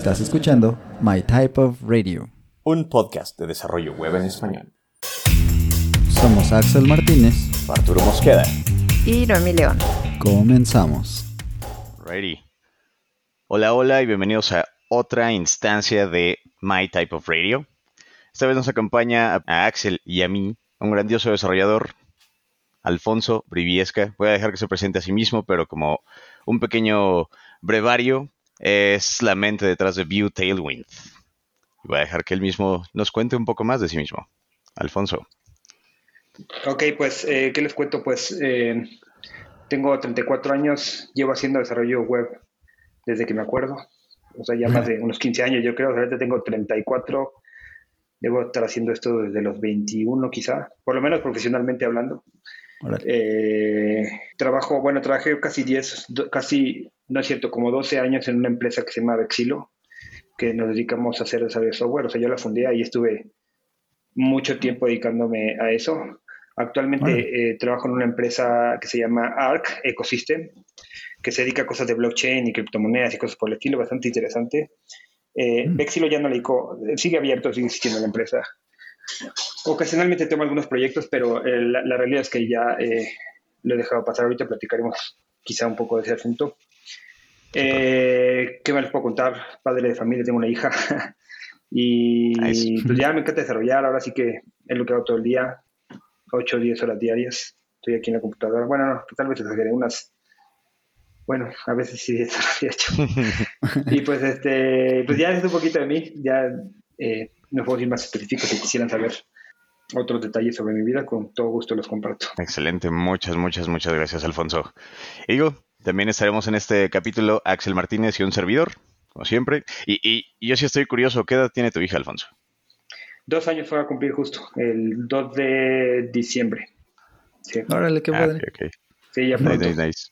Estás escuchando My Type of Radio, un podcast de desarrollo web en español. Somos Axel Martínez, Arturo Mosqueda y Noemi León. Comenzamos. Ready. Hola, hola y bienvenidos a otra instancia de My Type of Radio. Esta vez nos acompaña a Axel y a mí, un grandioso desarrollador, Alfonso Briviesca. Voy a dejar que se presente a sí mismo, pero como un pequeño brevario, es la mente detrás de View Tailwind. Voy a dejar que él mismo nos cuente un poco más de sí mismo. Alfonso. Ok, pues, eh, ¿qué les cuento? Pues eh, tengo 34 años, llevo haciendo desarrollo web desde que me acuerdo. O sea, ya más de unos 15 años, yo creo. Ahorita tengo 34. Debo estar haciendo esto desde los 21, quizá, por lo menos profesionalmente hablando. Eh, trabajo, bueno, trabajé casi 10, casi, no es cierto, como 12 años en una empresa que se llama Vexilo, que nos dedicamos a hacer desarrollo de software. O sea, yo la fundé y estuve mucho tiempo dedicándome a eso. Actualmente eh, trabajo en una empresa que se llama ARC Ecosystem, que se dedica a cosas de blockchain y criptomonedas y cosas por el estilo, bastante interesante. Eh, mm. Vexilo ya no le sigue abierto, sigue existiendo la empresa. Ocasionalmente tengo algunos proyectos, pero eh, la, realidad es que ya eh, lo he dejado pasar. Ahorita platicaremos quizá un poco de ese asunto. Eh, ¿Qué me les puedo contar? Padre de familia, tengo una hija. y pues ya me encanta desarrollar. Ahora sí que es lo que hago todo el día. 8 o 10 horas diarias. Estoy aquí en la computadora. Bueno, no, tal vez exageré unas. Bueno, a veces sí, eso lo había hecho. y pues, este, pues ya es un poquito de mí. Ya eh, no puedo ir más específico si quisieran saber otros detalles sobre mi vida, con todo gusto los comparto. Excelente, muchas, muchas, muchas gracias, Alfonso. Digo, también estaremos en este capítulo Axel Martínez y un servidor, como siempre. Y, yo sí estoy curioso, ¿qué edad tiene tu hija, Alfonso? Dos años fue a cumplir justo, el 2 de diciembre. Sí. Órale, qué ah, padre. Sí, ya pronto. Nice, nice,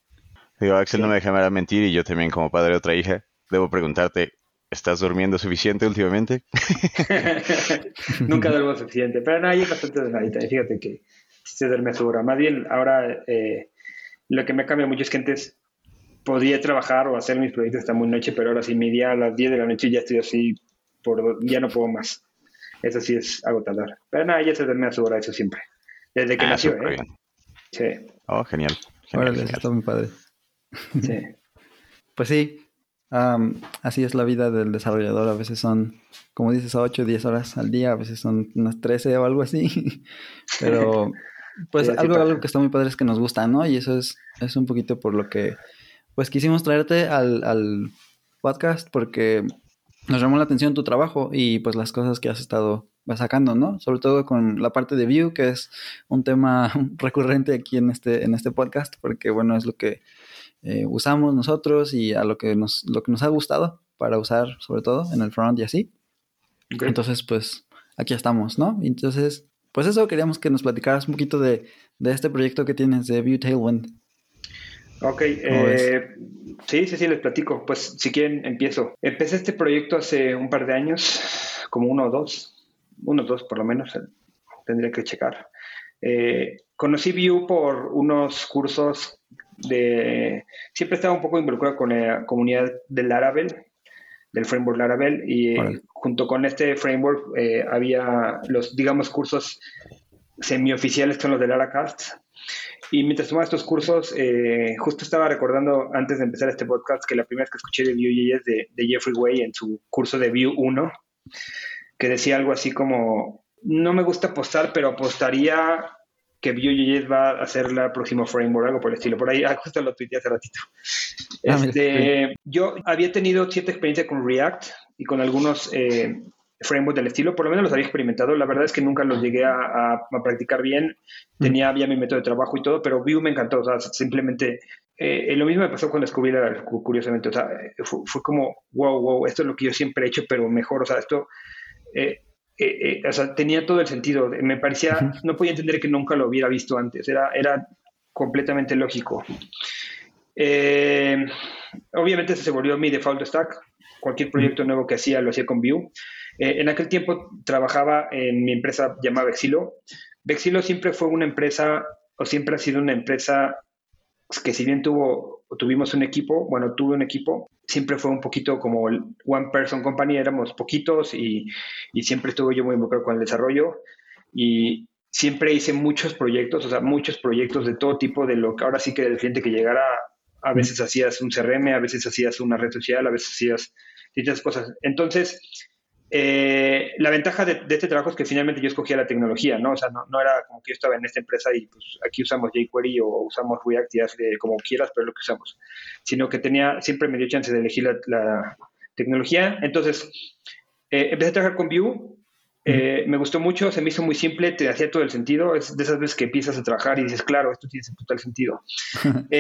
Digo, Axel no me deja mentir y yo también como padre de otra hija, debo preguntarte, ¿Estás durmiendo suficiente últimamente? Nunca duermo suficiente, pero no, hay bastante de Fíjate que se duerme su hora. Más bien, ahora eh, lo que me cambia mucho es que antes podía trabajar o hacer mis proyectos hasta muy noche, pero ahora sí, mi día a las 10 de la noche ya estoy así, por, ya no puedo más. Eso sí es agotador. Pero nada, ya se duerme a su hora, eso siempre. Desde que ah, nació, ¿eh? Sí. Oh, genial. genial, genial. está muy padre. Sí. pues sí, así es la vida del desarrollador. A veces son, como dices, 8 o 10 horas al día, a veces son unas 13 o algo así. Pero, pues algo, algo que está muy padre es que nos gusta, ¿no? Y eso es, es un poquito por lo que, pues quisimos traerte al, al podcast porque nos llamó la atención tu trabajo y pues las cosas que has estado sacando, ¿no? Sobre todo con la parte de Vue, que es un tema recurrente aquí en este, en este podcast, porque bueno, es lo que eh, usamos nosotros y a lo que, nos, lo que nos ha gustado para usar, sobre todo en el front y así. Entonces, pues aquí estamos, ¿no? Entonces, pues eso, queríamos que nos platicaras un poquito de, este proyecto que tienes de Vue Tailwind. Ok, eh, sí, sí, sí, les platico. Pues si quieren, empiezo. Empecé este proyecto hace un par de años, como uno o dos, uno o dos por lo menos, tendría que checar. Eh, conocí Vue por unos cursos de... Siempre estaba un poco involucrado con la comunidad del Laravel, del framework Laravel, y junto con este framework eh, había los, digamos, cursos semioficiales con los de Laracast. Y mientras tomaba estos cursos, eh, justo estaba recordando antes de empezar este podcast que la primera vez que escuché de Vue.js de, de Jeffrey Way en su curso de Vue 1, que decía algo así como, no me gusta apostar, pero apostaría que Vue.js va a ser la próxima framework, algo por el estilo. Por ahí, ah, justo lo tuiteé hace ratito. Ah, este, yo había tenido cierta experiencia con React y con algunos eh, frameworks del estilo, por lo menos los había experimentado. La verdad es que nunca los llegué a, practicar bien. Mm. Tenía ya mi método de trabajo y todo, pero Vue me encantó. O sea, simplemente eh, lo mismo me pasó con Scooby, curiosamente. O sea, fue, fue, como, wow, wow, esto es lo que yo siempre he hecho, pero mejor. O sea, esto. Eh, eh, eh, o sea, tenía todo el sentido. Me parecía, no podía entender que nunca lo hubiera visto antes. Era, era completamente lógico. Eh, obviamente se volvió mi default stack. Cualquier proyecto nuevo que hacía lo hacía con Vue. en aquel tiempo trabajaba en mi empresa llamada Vexilo. Vexilo siempre fue una empresa, o siempre ha sido una empresa que si bien tuvo tuvimos un equipo, bueno, tuve un equipo, siempre fue un poquito como el one person company, éramos poquitos y, y siempre estuve yo muy involucrado con el desarrollo y siempre hice muchos proyectos, o sea, muchos proyectos de todo tipo, de lo que ahora sí que del cliente que llegara, a veces hacías un CRM, a veces hacías una red social, a veces hacías distintas cosas. Entonces, eh, la ventaja de, este trabajo es que finalmente yo escogía la tecnología, ¿no? O sea, no, era como que yo estaba en esta empresa y pues aquí usamos jQuery o usamos React y hazle como quieras, pero es lo que usamos. Sino que tenía, siempre me dio chance de elegir la, tecnología. Entonces, eh, empecé a trabajar con Vue. Eh, me gustó mucho, se me hizo muy simple, te hacía todo el sentido. Es de esas veces que empiezas a trabajar y dices, claro, esto tiene total sentido.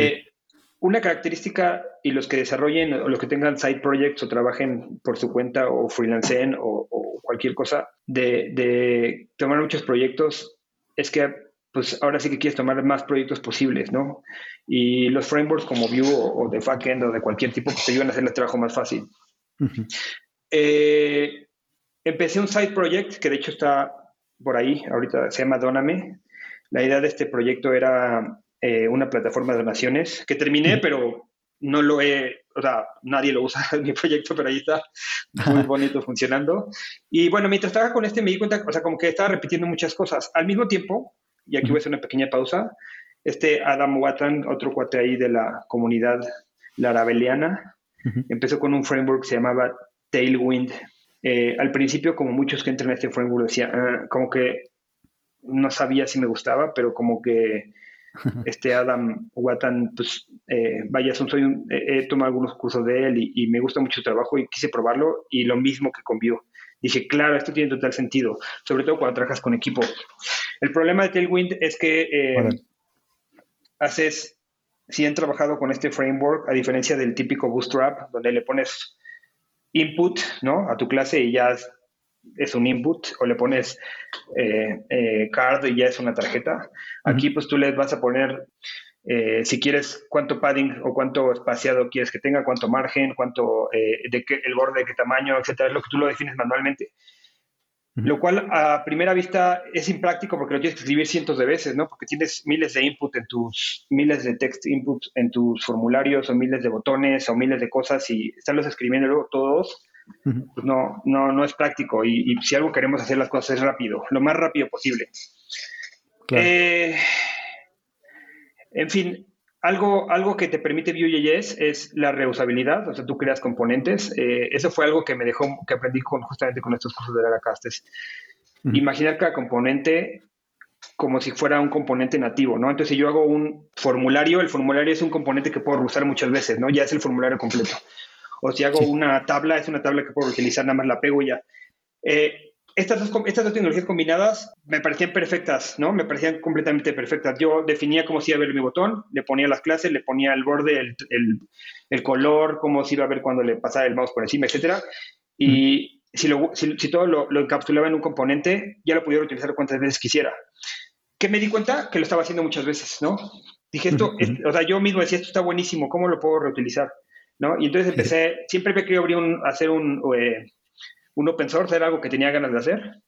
Una característica y los que desarrollen o los que tengan side projects o trabajen por su cuenta o freelancen o, o cualquier cosa de, tomar muchos proyectos es que pues ahora sí que quieres tomar más proyectos posibles, ¿no? Y los frameworks como Vue o, de backend o de cualquier tipo pues, te ayudan a hacer el trabajo más fácil. Eh, empecé un side project que de hecho está por ahí, ahorita se llama Doname. La idea de este proyecto era eh, una plataforma de donaciones que terminé, pero no lo he, o sea, nadie lo usa en mi proyecto, pero ahí está, muy bonito funcionando. Y bueno, mientras estaba con este me di cuenta, o sea, como que estaba repitiendo muchas cosas. Al mismo tiempo, y aquí voy a hacer una pequeña pausa, este Adam Watan, otro cuate ahí de la comunidad larabeliana, empezó con un framework que se llamaba Tailwind. Eh, al principio, como muchos que entran en este framework, decía, ah, como que no sabía si me gustaba, pero como que este Adam Watan, pues eh, vaya, soy un, he tomado algunos cursos de él y, me gusta mucho su trabajo y quise probarlo y lo mismo que con Vue. Dije, claro, esto tiene total sentido, sobre todo cuando trabajas con equipo. El problema de Tailwind es que eh, haces, si han trabajado con este framework, a diferencia del típico Bootstrap, donde le pones input ¿no? a tu clase y ya es un input o le pones eh, eh, card y ya es una tarjeta. Aquí pues tú le vas a poner eh, si quieres cuánto padding o cuánto espaciado quieres que tenga, cuánto margen, cuánto de qué, el borde, de qué tamaño, etcétera, es lo que tú lo defines manualmente. Lo cual a primera vista es impráctico porque lo tienes que escribir cientos de veces, ¿no? Porque tienes miles de input en tus, miles de text input en tus formularios o miles de botones o miles de cosas y estarlos escribiendo luego todos pues no, no, no es práctico. Y, si algo queremos hacer las cosas es rápido, lo más rápido posible. Eh, en fin, algo, algo que te permite Vue.js es la reusabilidad, o sea, tú creas componentes. Eh, eso fue algo que me dejó, que aprendí con, justamente con estos cursos de la Castes. Imaginar cada componente como si fuera un componente nativo, ¿no? Entonces, si yo hago un formulario, el formulario es un componente que puedo usar muchas veces, ¿no? Ya es el formulario completo. O si hago una tabla, es una tabla que puedo utilizar, nada más la pego y ya. Eh, estas, dos, estas dos tecnologías combinadas me parecían perfectas, ¿no? Me parecían completamente perfectas. Yo definía cómo se iba a ver mi botón, le ponía las clases, le ponía el borde, el, el, color, cómo se iba a ver cuando le pasaba el mouse por encima, etcétera. Y si, lo, si, todo lo, lo, encapsulaba en un componente, ya lo pudiera utilizar cuantas veces quisiera. ¿Qué me di cuenta? Que lo estaba haciendo muchas veces, ¿no? Dije esto, o sea, yo mismo decía, esto está buenísimo, ¿cómo lo puedo reutilizar? ¿No? Y entonces empecé, siempre me quería abrir un, hacer un, eh, un open source, era algo que tenía ganas de hacer,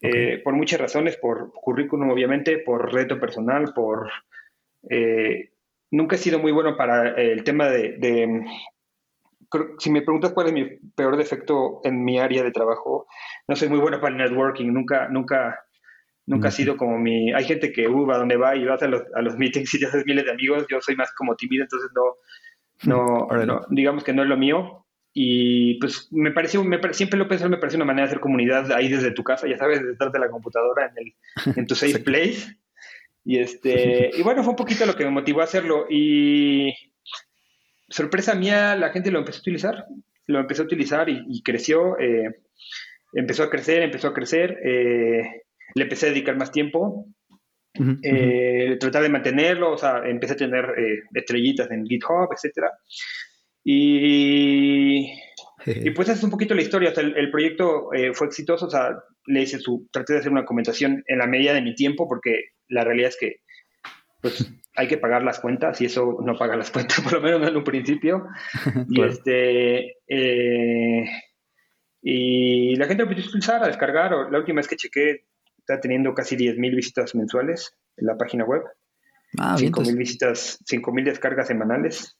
eh, por muchas razones, por currículum obviamente, por reto personal, por... Eh, nunca he sido muy bueno para el tema de, si me preguntas cuál es mi peor defecto en mi área de trabajo, no soy muy bueno para el networking, nunca, nunca, nunca ha sido como mi... Hay gente que uh, va donde va y vas a los, a los meetings y te haces miles de amigos, yo soy más como tímido, entonces no, no, digamos que no es lo mío. Y pues me pareció, me, siempre lo pensé, me parece una manera de hacer comunidad ahí desde tu casa, ya sabes, detrás de la computadora, en, el, en tu safe place. Y, este, y bueno, fue un poquito lo que me motivó a hacerlo. Y sorpresa mía, la gente lo empezó a utilizar, lo empezó a utilizar y, creció, eh, empezó a crecer, empezó a crecer, eh, le empecé a dedicar más tiempo eh, tratar de mantenerlo, o sea, empecé a tener eh, estrellitas en GitHub, etcétera. Y, y pues esa es un poquito la historia. O el, proyecto eh, fue exitoso, o sea, le hice su, traté de hacer una comentación en la medida de mi tiempo, porque la realidad es que pues hay que pagar las cuentas y eso no paga las cuentas, por lo menos en un principio. Y este y la gente lo puede utilizar a descargar. La última vez que chequé está teniendo casi 10.000 visitas mensuales en la página web. Ah, 5.000 visitas, 5.000 descargas semanales.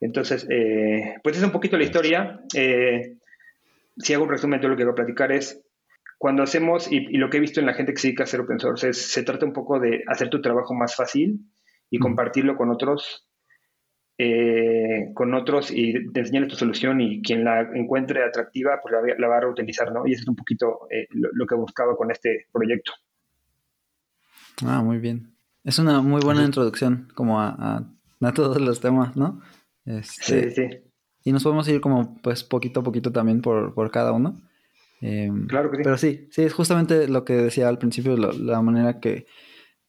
Entonces, eh, pues es un poquito la historia. Eh, si hago un resumen de lo que quiero platicar es, cuando hacemos, y, lo que he visto en la gente que se dedica a hacer open source, es, se trata un poco de hacer tu trabajo más fácil y compartirlo con otros, eh, con otros y de enseñarles tu solución y quien la encuentre atractiva, pues la, va a reutilizar, ¿no? Y eso es un poquito lo, que buscaba con este proyecto. Ah, muy bien. Es una muy buena introducción como a, a todos los temas, ¿no? Este, sí, sí. Y nos podemos ir como pues poquito a poquito también por, cada uno. Em, claro que sí. Pero sí, sí, es justamente lo que decía al principio, la manera que,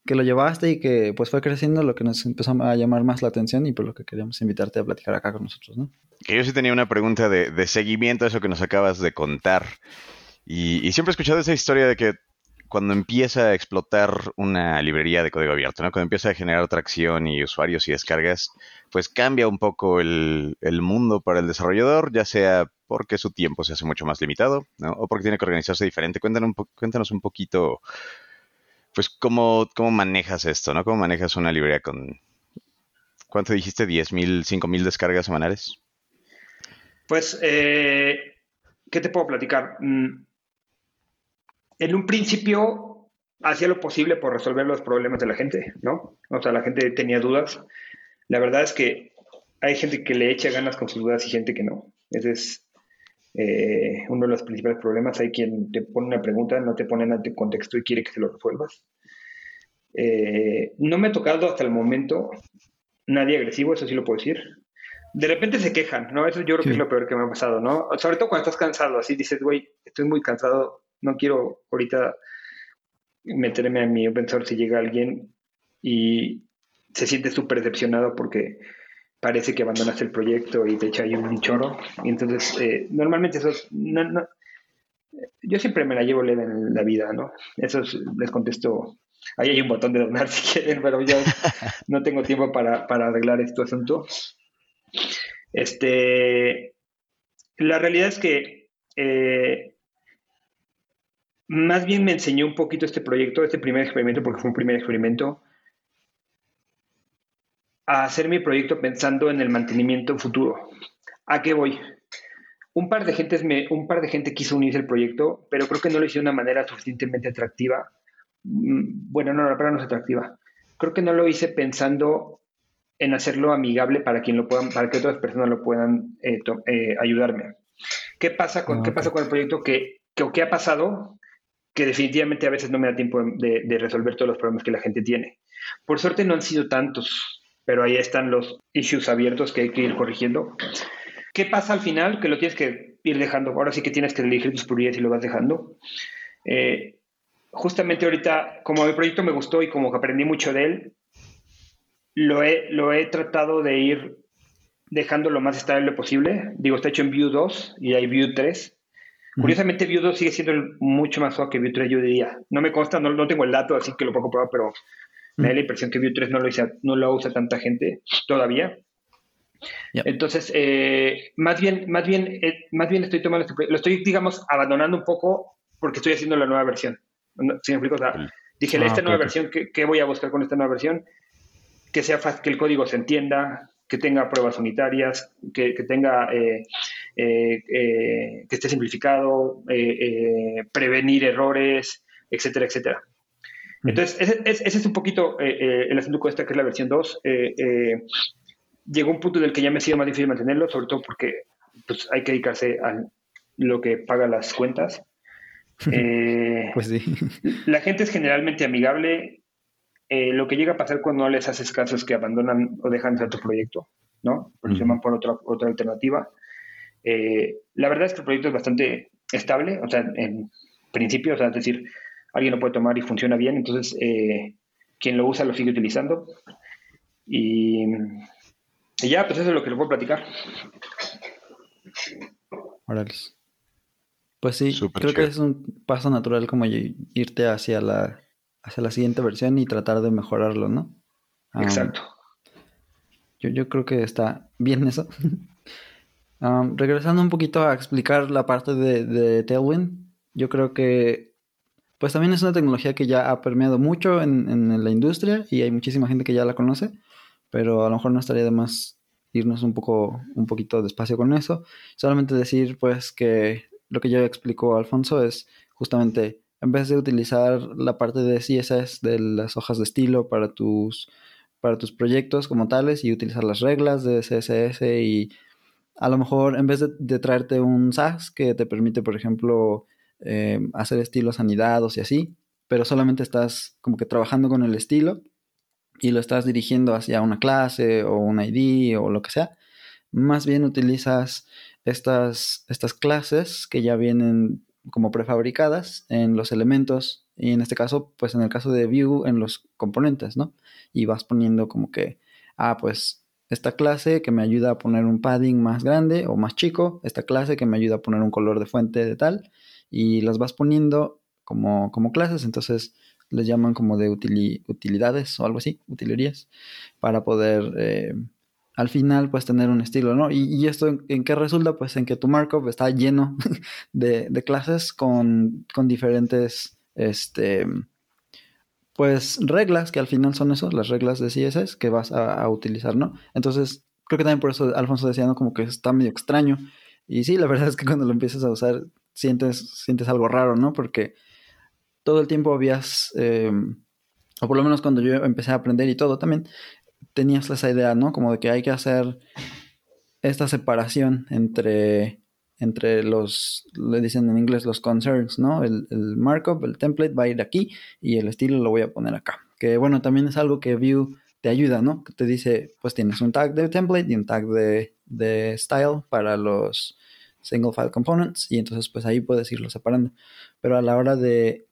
lo llevaste y que pues fue creciendo lo que nos empezó a llamar más la atención y por lo que queríamos invitarte a platicar acá con nosotros, ¿no? Que yo sí tenía una pregunta de, de seguimiento a eso que nos acabas de contar. Y, y siempre he escuchado esa historia de que cuando empieza a explotar una librería de código abierto, ¿no? Cuando empieza a generar tracción y usuarios y descargas, pues cambia un poco el, mundo para el desarrollador, ya sea porque su tiempo se hace mucho más limitado, ¿no? O porque tiene que organizarse diferente. Cuéntanos un, cuéntanos un poquito, pues, cómo, cómo manejas esto, ¿no? ¿Cómo manejas una librería con, ¿cuánto dijiste? ¿10.000, 5.000 descargas semanales? Pues, eh, ¿qué te puedo platicar? Mm, en un principio hacía lo posible por resolver los problemas de la gente, ¿no? O sea, la gente tenía dudas. La verdad es que hay gente que le echa ganas con sus dudas y gente que no. Ese es eh, uno de los principales problemas. Hay quien te pone una pregunta, no te pone en ante contexto y quiere que se lo resuelvas. Eh, no me ha tocado hasta el momento nadie agresivo, eso sí lo puedo decir. De repente se quejan, ¿no? Eso yo creo que es lo peor que me ha pasado, ¿no? Sobre todo cuando estás cansado, así dices, güey, estoy muy cansado, no quiero ahorita meterme a mi open source si llega alguien y se siente súper decepcionado porque parece que abandonaste el proyecto y te echa ahí un choro. Y entonces, eh, normalmente eso no, yo siempre me la llevo leve en la vida, ¿no? Eso les contesto, ahí hay un botón de donar si quieren, pero yo no tengo tiempo para, para arreglar este asunto. Este, la realidad es que eh, más bien me enseñó un poquito este proyecto, este primer experimento, porque fue un primer experimento, a hacer mi proyecto pensando en el mantenimiento futuro. ¿A qué voy? Un par de gente, me, un par de gente quiso unirse al proyecto, pero creo que no lo hice de una manera suficientemente atractiva. Mm, bueno, no, la palabra no es atractiva. Creo que no lo hice pensando en hacerlo amigable para quien lo puedan, para que otras personas lo puedan eh, eh, ayudarme. ¿Qué pasa con, ¿qué pasa con el proyecto? Que, que, ¿Qué ha pasado? que definitivamente a veces no me da tiempo de, resolver todos los problemas que la gente tiene. Por suerte no han sido tantos, pero ahí están los issues abiertos que hay que ir corrigiendo. ¿Qué pasa al final? Que lo tienes que ir dejando. Ahora sí que tienes que elegir tus prioridades y lo vas dejando. Eh, justamente ahorita, como el proyecto me gustó y como que aprendí mucho de él, lo he, lo he tratado de ir dejando lo más estable posible. Digo, está hecho en Vue 2 y hay Vue 3. Curiosamente, Vue 2 sigue siendo mucho más suave que Vue 3, yo diría. No me consta, no, no tengo el dato, así que lo puedo probar, pero me da la impresión que Vue 3 no lo, usa, no lo usa tanta gente todavía. Entonces, eh, más, bien, más, bien, eh, más bien estoy tomando este lo estoy, digamos, abandonando un poco porque estoy haciendo la nueva versión. ¿Sí me explico? dije, ah, esta nueva versión, ¿qué, voy a buscar con esta nueva versión? Que sea fácil, que el código se entienda, que tenga pruebas unitarias, que, tenga, eh, eh, eh, que esté simplificado, prevenir errores, etcétera, etcétera. Entonces, ese, es un poquito el asunto con esta, que es la versión 2. llegó un punto en el que ya me ha sido más difícil mantenerlo, sobre todo porque pues, hay que dedicarse a lo que paga las cuentas. pues sí. La gente es generalmente amigable, eh, lo que llega a pasar cuando no les haces caso es que abandonan o dejan de tu proyecto, ¿no? Porque se van por otra, otra alternativa. Eh, la verdad es que el proyecto es bastante estable, o sea, en principio, o sea, es decir, alguien lo puede tomar y funciona bien, entonces eh, quien lo usa lo sigue utilizando. Y, ya, pues eso es lo que les puedo platicar. Pues sí, creo que es un paso natural como irte hacia la hacia la siguiente versión y tratar de mejorarlo, ¿no? Exacto. yo, yo, creo que está bien eso. regresando un poquito a explicar la parte de, de, Tailwind, yo creo que pues también es una tecnología que ya ha permeado mucho en, en, la industria y hay muchísima gente que ya la conoce, pero a lo mejor no estaría de más irnos un poco, un poquito despacio con eso. Solamente decir, pues, que lo que ya explicó Alfonso es justamente, en vez de utilizar la parte de CSS de las hojas de estilo para tus, para tus proyectos como tales y utilizar las reglas de CSS y a lo mejor en vez de, traerte un SAS que te permite, por ejemplo, eh, hacer estilos anidados y así, pero solamente estás como que trabajando con el estilo y lo estás dirigiendo hacia una clase o un ID o lo que sea, más bien utilizas estas, estas clases que ya vienen como prefabricadas en los elementos y en este caso, pues en el caso de Vue, en los componentes, ¿no? Y vas poniendo como que, ah, pues esta clase que me ayuda a poner un padding más grande o más chico, esta clase que me ayuda a poner un color de fuente de tal, y las vas poniendo como, como clases, entonces les llaman como de utilidades o algo así, utilerías, para poder eh, al final pues tener un estilo, ¿no? Y, esto en, qué resulta? Pues en que tu markup está lleno de, clases con, diferentes, este, pues reglas que al final son eso, las reglas de CSS que vas a, utilizar, ¿no? Entonces, creo que también por eso Alfonso decía, ¿no? Como que está medio extraño. Y sí, la verdad es que cuando lo empiezas a usar sientes, sientes algo raro, ¿no? Porque todo el tiempo habías, em, o por lo menos cuando yo empecé a aprender y todo también, tenías esa idea, ¿no? Como de que hay que hacer esta separación entre, entre los, le dicen en inglés los concerns, ¿no? El, el, markup, el template va a ir aquí y el estilo lo voy a poner acá. Que bueno, también es algo que Vue te ayuda, ¿no? Que te dice, pues tienes un tag de template y un tag de, de style para los single file components y entonces pues ahí puedes irlo separando. Pero a la hora de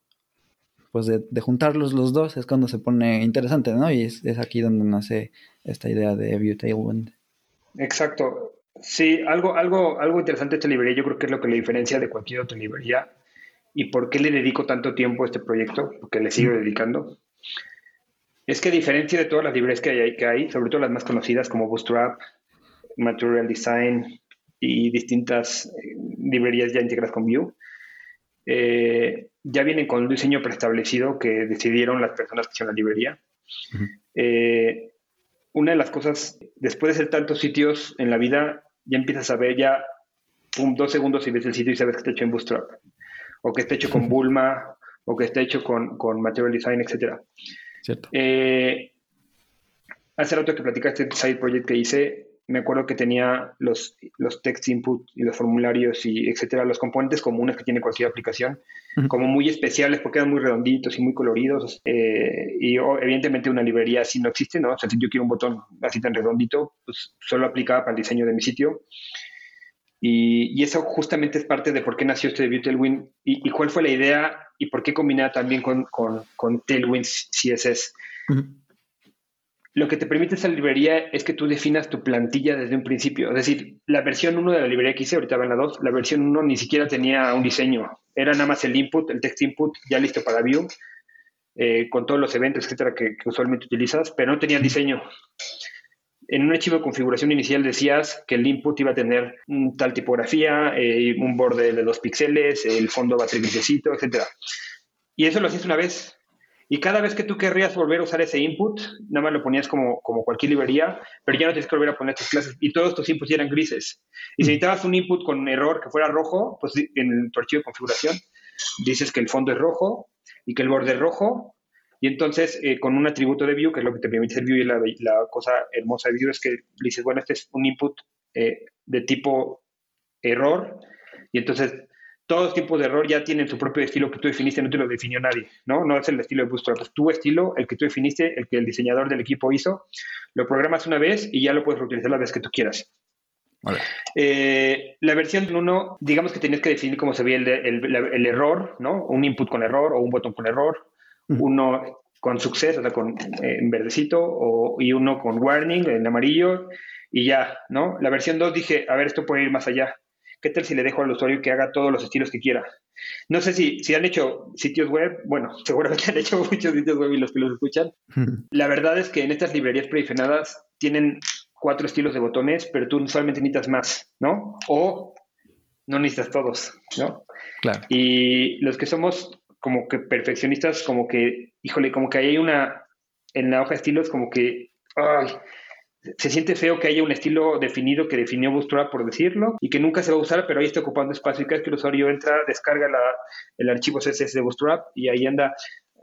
pues de, juntarlos los dos es cuando se pone interesante, ¿no? Y es, aquí donde nace esta idea de View Tailwind. Exacto. Sí, algo, algo, algo interesante de esta librería, yo creo que es lo que le diferencia de cualquier otra librería y por qué le dedico tanto tiempo a este proyecto, porque le sigo dedicando, es que a diferencia de todas las librerías que hay, que hay, sobre todo las más conocidas como Bootstrap, Material Design y distintas eh, librerías ya integradas con Vue, eh, ya vienen con un diseño preestablecido que decidieron las personas que hicieron la librería. Eh, una de las cosas, después de hacer tantos sitios en la vida, ya empiezas a ver ya un, dos segundos y ves el sitio y sabes que está hecho en Bootstrap, o que está hecho con Bulma, o que está hecho con, con Material Design, etc. Eh, hace rato que platicaste el side project que hice, me acuerdo que tenía los, los text input y los formularios y etcétera, los componentes comunes que tiene cualquier aplicación, como muy especiales porque eran muy redonditos y muy coloridos. Eh, y evidentemente una librería así no existe, ¿no? O sea, si yo quiero un botón así tan redondito, pues solo aplicaba para el diseño de mi sitio. Y, y eso justamente es parte de por qué nació este de Tailwind y, y, cuál fue la idea y por qué combinaba también con, con, con Tailwind CSS lo que te permite esa librería es que tú definas tu plantilla desde un principio. Es decir, la versión 1 de la librería que hice, ahorita va en la 2, la versión 1 ni siquiera tenía un diseño. Era nada más el input, el text input ya listo para view, eh, con todos los eventos, etcétera, que, usualmente utilizas, pero no tenía diseño. En un archivo de configuración inicial decías que el input iba a tener tal tipografía, eh, un borde de dos píxeles, el fondo va a ser grisecito, etcétera. Y eso lo hacías una vez y cada vez que tú querrías volver a usar ese input, nada más lo ponías como, como cualquier librería, pero ya no tienes que volver a poner tus clases. Y todos tus inputs eran grises. Y si necesitabas un input con error que fuera rojo, pues en tu archivo de configuración dices que el fondo es rojo y que el borde es rojo. Y entonces, eh, con un atributo de view, que es lo que te permite el view y la, la cosa hermosa de view, es que dices, bueno, este es un input eh, de tipo error. Y entonces todos los tipos de error ya tienen su propio estilo que tú definiste, no te lo definió nadie, ¿no? No es el estilo de Bootstrap, es tu estilo, el que tú definiste, el que el diseñador del equipo hizo, lo programas una vez y ya lo puedes reutilizar la vez que tú quieras. Eh, la versión 1, digamos que tenías que definir cómo se veía el, error, ¿no? Un input con error o un botón con error, uno con success, o sea, con, eh, en verdecito, o, y uno con warning en amarillo, y ya, ¿no? La versión 2 dije, a ver, esto puede ir más allá. ¿Qué tal si le dejo al usuario que haga todos los estilos que quiera? No sé si, si han hecho sitios web, bueno, seguramente han hecho muchos sitios web y los que los escuchan. La verdad es que en estas librerías predefinadas tienen cuatro estilos de botones, pero tú usualmente necesitas más, ¿no? O no necesitas todos, ¿no? Claro. Y los que somos como que perfeccionistas, como que, híjole, como que hay una, en la hoja de estilos, como que, ay, se siente feo que haya un estilo definido que definió Bootstrap, por decirlo, y que nunca se va a usar, pero ahí está ocupando espacio. Y cada vez que el usuario entra, descarga el archivo CSS de Bootstrap y ahí anda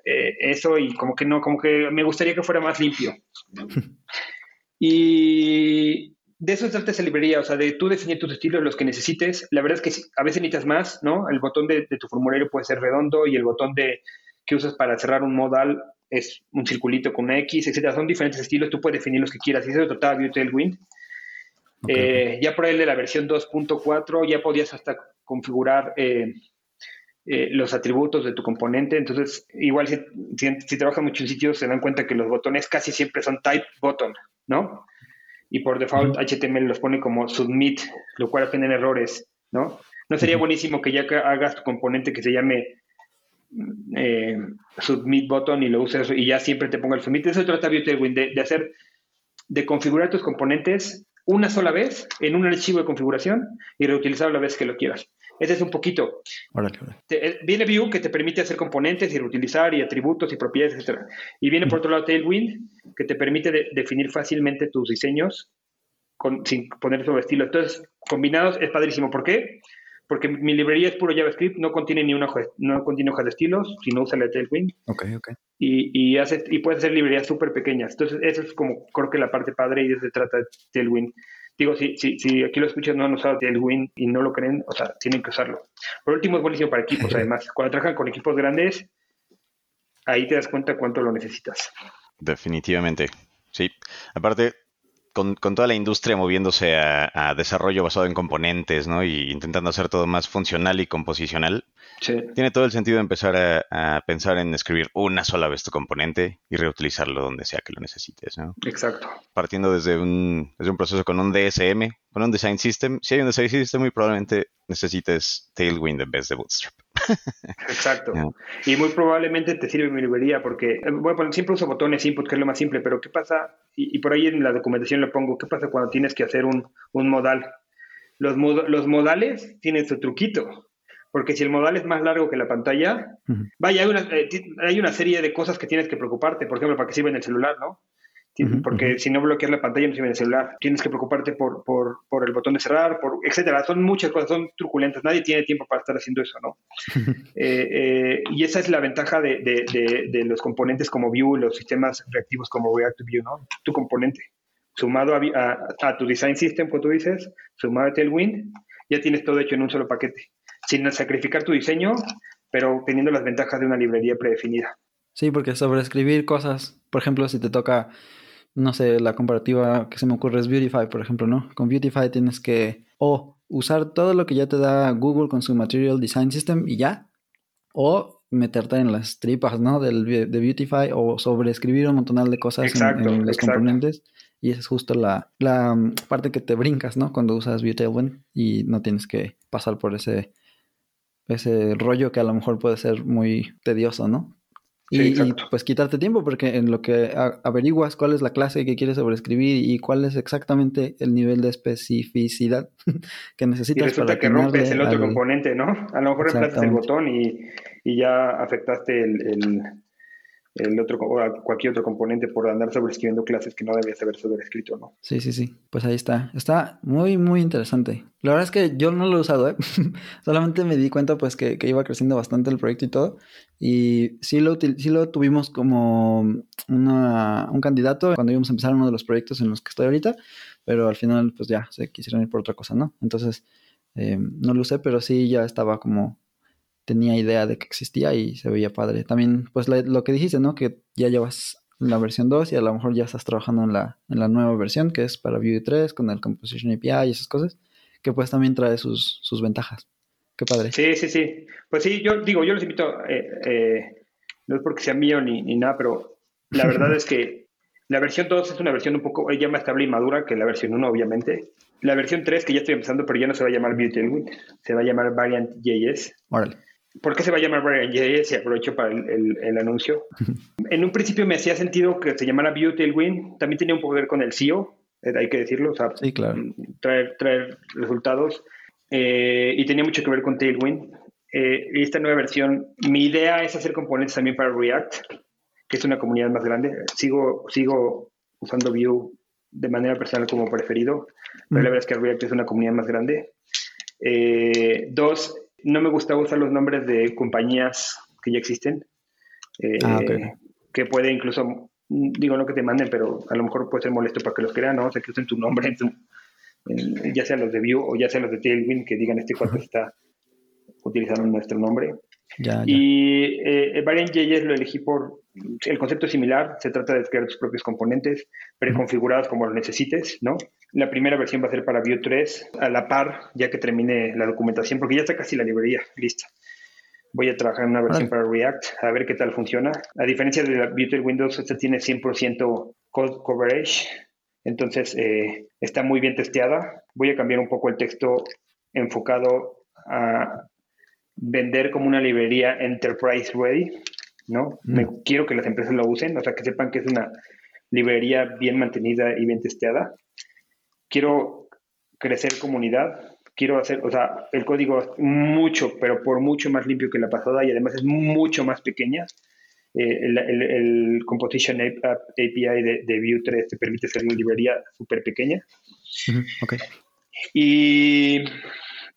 eh, eso y como que no, como que me gustaría que fuera más limpio. y de eso trata esa librería, o sea, de tú definir tus estilos, los que necesites. La verdad es que a veces necesitas más, ¿no? El botón de, tu formulario puede ser redondo y el botón de que usas para cerrar un modal es un circulito con una X, etcétera. Son diferentes estilos, tú puedes definir los que quieras. Y eso trataba Vue Tailwind. Eh, ya por ahí de la versión 2.4 ya podías hasta configurar eh, eh, los atributos de tu componente. Entonces, igual si, si, si trabajan mucho en sitios, se dan cuenta que los botones casi siempre son type button, ¿no? y por default HTML los pone como submit, lo cual tienen errores, ¿no? ¿No sería buenísimo que ya hagas tu componente que se llame eh, submit button y lo uses y ya siempre te ponga el submit? Eso trata Vue de, de hacer, de configurar tus componentes una sola vez en un archivo de configuración y reutilizarlo la vez que lo quieras. Ese es un poquito. Eh, viene Vue que te permite hacer componentes y reutilizar y atributos y propiedades, etc. Y viene por otro lado Tailwind que te permite definir fácilmente tus diseños sin poner sobre estilo. Entonces, combinados es padrísimo. ¿Por qué? Porque mi librería es puro JavaScript, no contiene ni una hoja, no contiene hojas de estilos, sino usa la Tailwind. Ok, ok. Y, y, hace, y puedes hacer librerías súper pequeñas. Entonces, eso es como, creo que la parte padre y se trata de Tailwind. Digo, si, si, si aquí lo escuchan no han usado Tailwind y no lo creen, o sea, tienen que usarlo. Por último, es buenísimo para equipos, además. Cuando trabajan con equipos grandes, ahí te das cuenta cuánto lo necesitas. Definitivamente, sí. Aparte, con, toda la industria moviéndose a, desarrollo basado en componentes, ¿no? Y intentando hacer todo más funcional y composicional, tiene todo el sentido empezar a, pensar en escribir una sola vez tu componente y reutilizarlo donde sea que lo necesites, ¿no? Exacto. Partiendo desde un, desde un proceso con un DSM, con un Design System. Si hay un Design System, muy probablemente necesites Tailwind en vez de Bootstrap. Exacto. Y muy probablemente te sirve mi librería porque, bueno, siempre uso botones input, que es lo más simple, pero ¿qué pasa? Y, por ahí en la documentación lo pongo, ¿qué pasa cuando tienes que hacer un, modal? Los, los modales tienen su truquito. Porque si el modal es más largo que la pantalla, vaya, hay una, eh, hay una serie de cosas que tienes que preocuparte, por ejemplo, para que sirva en el celular, ¿no? Porque si no bloqueas la pantalla no en el celular. Tienes que preocuparte por, por, el botón de cerrar, por, etcétera. Son muchas cosas, son truculentas. Nadie tiene tiempo para estar haciendo eso, ¿no? Eh, eh, y esa es la ventaja de, de, los componentes como Vue, los sistemas reactivos como React Vue, ¿no? Tu componente. Sumado a, a, tu design system, como tú dices, sumado a Tailwind, ya tienes todo hecho en un solo paquete. Sin sacrificar tu diseño, pero teniendo las ventajas de una librería predefinida. Sí, porque sobre escribir cosas, por ejemplo, si te toca no sé, la comparativa que se me ocurre es Beautify, por ejemplo, ¿no? Con Beautify tienes que o usar todo lo que ya te da Google con su Material Design System y ya, o meterte en las tripas, ¿no? Del, de Beautify o sobreescribir un montón de cosas en, los componentes. Y esa es justo la, la, mm, parte que te brincas, ¿no? Cuando usas Tailwind y no tienes que pasar por ese, ese rollo que a lo mejor puede ser muy tedioso, ¿no? Y, pues quitarte tiempo, porque en lo que averiguas cuál es la clase que quieres sobreescribir y cuál es exactamente el nivel de especificidad que necesitas. Y resulta que rompes el otro componente, ¿no? A lo mejor reemplazas el botón y, y ya afectaste el, el otro o cualquier otro componente por andar sobreescribiendo clases que no debías haber sobreescrito, ¿no? Sí, sí, sí. Pues ahí está. Está muy, muy interesante. La verdad es que yo no lo he usado, ¿eh? Solamente me di cuenta pues que, iba creciendo bastante el proyecto y todo. Y sí lo, sí lo tuvimos como una, un candidato cuando íbamos a empezar uno de los proyectos en los que estoy ahorita. Pero al final pues ya se quisieron ir por otra cosa, ¿no? Entonces eh, no lo usé, pero sí ya estaba como tenía idea de que existía y se veía padre. También, pues lo que dijiste, ¿no? Que ya llevas la versión 2 y a lo mejor ya estás trabajando en la, en la nueva versión, que es para Vue 3, con el Composition API y esas cosas, que pues también trae sus, sus ventajas. Qué padre. Sí, sí, sí. Pues sí, yo digo, yo los invito, eh, eh, no es porque sea mío ni, ni nada, pero la verdad es que la versión 2 es una versión un poco ya más estable y madura que la versión 1, obviamente. La versión 3, que ya estoy empezando, pero ya no se va a llamar Vue Tailwind, se va a llamar Variant.js. Órale. ¿Por qué se va a llamar Brian JS? Y aprovecho para el, anuncio. en un principio me hacía sentido que se llamara Vue Tailwind. También tenía un ver con el SEO, eh, hay que decirlo, o sea, sí, claro. traer, traer resultados. Eh, y tenía mucho que ver con Tailwind. Eh, y esta nueva versión, mi idea es hacer componentes también para React, que es una comunidad más grande. Sigo, sigo usando Vue de manera personal como preferido, pero la verdad es que React es una comunidad más grande. Eh, dos, no me gusta usar los nombres de compañías que ya existen, eh, ah, que puede incluso, digo no que te manden, pero a lo mejor puede ser molesto para que los crean, ¿no? O sea, que usen tu nombre, ya sea los de Vue o ya sea los de Tailwind, que digan este cuate está utilizando nuestro nombre. Y eh, Variant JS lo elegí por el concepto es similar, se trata de crear tus propios componentes preconfigurados como lo necesites, ¿no? La primera versión va a ser para Vue 3 a la par, ya que termine la documentación, porque ya está casi la librería lista. Voy a trabajar en una versión para React, a ver qué tal funciona. A diferencia de la Vue Windows, esta tiene 100% code coverage, entonces eh, está muy bien testeada. Voy a cambiar un poco el texto enfocado a vender como una librería enterprise ready, ¿no? Me, quiero que las empresas lo usen, o sea, que sepan que es una librería bien mantenida y bien testeada. Quiero crecer comunidad, quiero hacer, o sea, el código es mucho, pero por mucho más limpio que la pasada y además es mucho más pequeña. Eh, el, Composition API de, de, Vue 3 te permite hacer una librería súper pequeña. okay. Y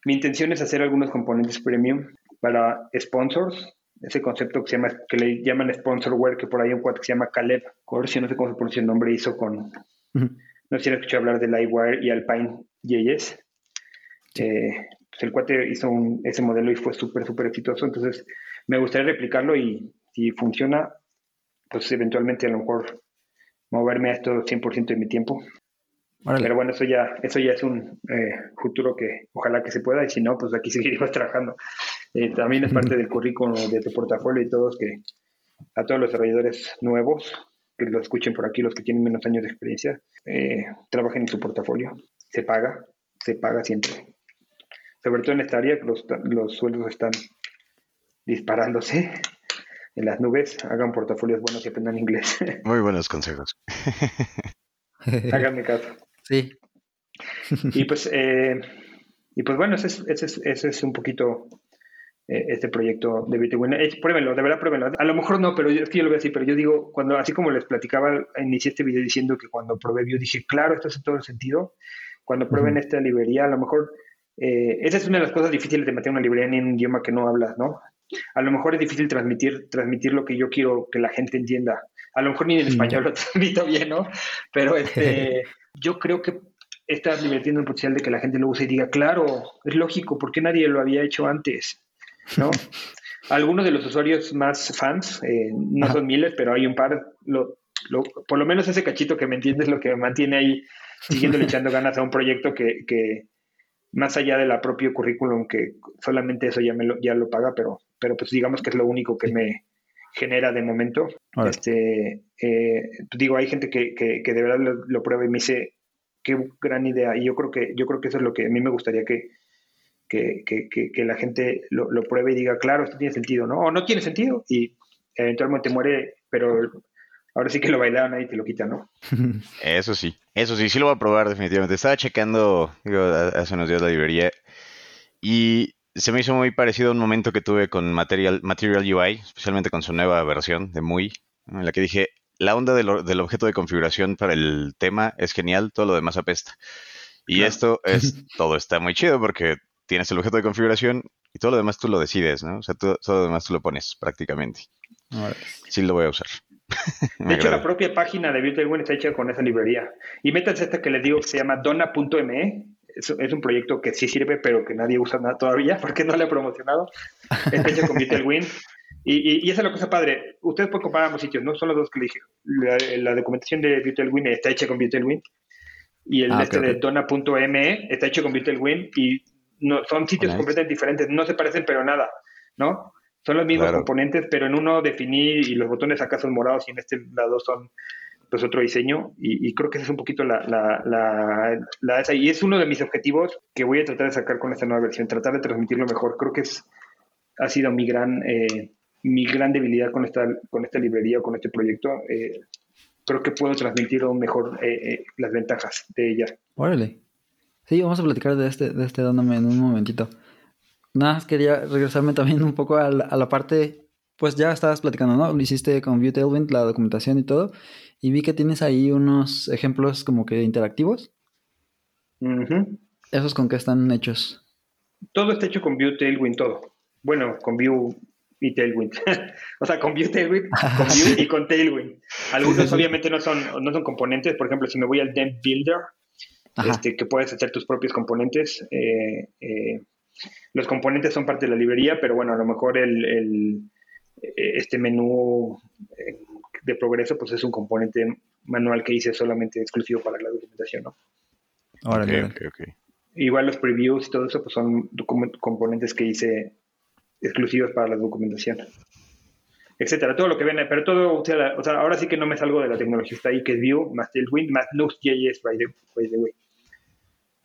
mi intención es hacer algunos componentes premium para sponsors, ese concepto que se llama, que le llaman sponsorware, que por ahí un cuate que se llama Caleb si no sé cómo se pronuncia el nombre, hizo con, no sé si han escuchado hablar de Livewire y Alpine JS. Eh, pues el cuate hizo ese modelo y fue súper, súper exitoso, entonces me gustaría replicarlo y si funciona, pues eventualmente a lo mejor moverme a esto 100% de mi tiempo. Pero bueno, eso ya, eso ya es un eh, futuro que ojalá que se pueda y si no, pues aquí seguiremos trabajando. Eh, también es parte del currículum de tu portafolio y todos que a todos los desarrolladores nuevos que lo escuchen por aquí, los que tienen menos años de experiencia, eh, trabajen en su portafolio. Se paga, se paga siempre. Sobre todo en esta área, los, los sueldos están disparándose en las nubes. Hagan portafolios buenos y aprendan inglés. Muy buenos consejos. Háganme caso. Sí. Y pues, eh, y pues bueno, ese es, ese es, ese es un poquito eh, este proyecto de Bitcoin. Eh, pruébenlo, de verdad pruébenlo. A lo mejor no, pero yo, es que yo lo voy a decir, pero yo digo, cuando así como les platicaba, inicié este video diciendo que cuando probé Vue dije, claro, esto hace todo el sentido. Cuando prueben esta librería, a lo mejor, eh, esa es una de las cosas difíciles de meter una librería en un idioma que no hablas, ¿no? A lo mejor es difícil transmitir, transmitir lo que yo quiero que la gente entienda. A lo mejor ni en español lo transmito bien, ¿no? Pero este, yo creo que librería tiene el potencial de que la gente lo use y diga, claro, es lógico, ¿por qué nadie lo había hecho antes? ¿No? Algunos de los usuarios más fans, eh, no son miles, pero hay un par, lo, por lo menos ese cachito que me entiendes lo que me mantiene ahí siguiendo echando ganas a un proyecto que, que, más allá de la propio currículum, que solamente eso ya, me lo, ya lo paga, pero, pero pues digamos que es lo único que me genera de momento. Este, eh, digo, hay gente que, que, de verdad lo, prueba y me dice, qué gran idea. Y yo creo que, yo creo que eso es lo que a mí me gustaría que, que, que la gente lo, lo, pruebe y diga, claro, esto tiene sentido, ¿no? O no tiene sentido y eventualmente muere, pero ahora sí que lo bailaron ahí y te lo quitan, ¿no? Eso sí, eso sí, sí lo voy a probar definitivamente. Estaba checando hace unos días la librería y se me hizo muy parecido a un momento que tuve con Material, Material UI, especialmente con su nueva versión de Muy, en la que dije, la onda del, del, objeto de configuración para el tema es genial, todo lo demás apesta. Y esto es, todo está muy chido porque tienes el objeto de configuración y todo lo demás tú lo decides, ¿no? O sea, todo lo demás tú lo pones prácticamente. Sí lo voy a usar. de hecho, la propia página de Virtual está hecha con esa librería. Y métanse esta que les digo que se llama dona.me. Es, es, un proyecto que sí sirve, pero que nadie usa nada todavía porque no lo he promocionado. Está hecho con Virtual y, y, esa es la cosa padre. Ustedes pueden comparar ambos sitios, ¿no? Son los dos que le dije. La, documentación de Win está hecha con Win y el ah, este de Dona.me está hecho con Win y no, son sitios completamente diferentes. No se parecen, pero nada, ¿no? Son los mismos componentes, pero en uno definir y los botones acá son morados y en este lado son pues otro diseño y, creo que esa es un poquito la, la, la, la, esa y es uno de mis objetivos que voy a tratar de sacar con esta nueva versión, tratar de transmitirlo mejor. Creo que es ha sido mi gran eh, mi gran debilidad con esta, con esta librería o con este proyecto. Eh, creo que puedo transmitir mejor eh, eh, las ventajas de ella. Órale. Sí, vamos a platicar de este, de este dándome en un momentito. Nada más quería regresarme también un poco a la, parte pues ya estabas platicando, ¿no? Lo hiciste con Vue Tailwind, la documentación y todo. Y vi que tienes ahí unos ejemplos como que interactivos. ¿Esos con qué están hechos? Todo está hecho con Vue Tailwind, todo. Bueno, con Vue y Tailwind. o sea, con Vue Tailwind, con Vue y con Tailwind. Algunos obviamente no son, no son componentes. Por ejemplo, si me voy al Dev Builder, este, que puedes hacer tus propios componentes. Eh, eh, los componentes son parte de la librería, pero bueno, a lo mejor el, este menú eh, de progreso pues es un componente manual que hice solamente exclusivo para la documentación, ¿no? Ahora, Igual los previews y todo eso pues son componentes que hice exclusivos para la documentación etcétera, todo lo que viene, pero todo, o sea, ahora sí que no me salgo de la tecnología, está ahí que es Vue, más Tailwind, más Nuxt.js, by the, by the way.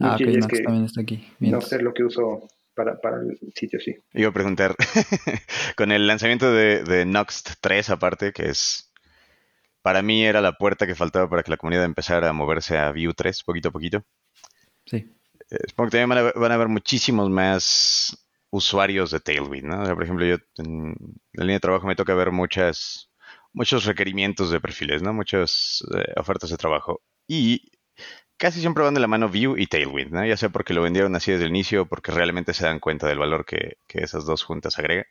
Ah, ok, Nuxt también está aquí. No sé lo que uso para, para, el sitio, sí. Iba a preguntar, con el lanzamiento de, de Nuxt 3 aparte, que es, para mí era la puerta que faltaba para que la comunidad empezara a moverse a Vue 3 poquito a poquito. Sí. Eh, supongo que también van a haber muchísimos más usuarios de Tailwind, ¿no? por ejemplo, yo en la línea de trabajo me toca ver muchas, muchos requerimientos de perfiles, ¿no? Muchas eh, ofertas de trabajo. Y casi siempre van de la mano Vue y Tailwind, ¿no? Ya sea porque lo vendieron así desde el inicio o porque realmente se dan cuenta del valor que, esas dos juntas agregan.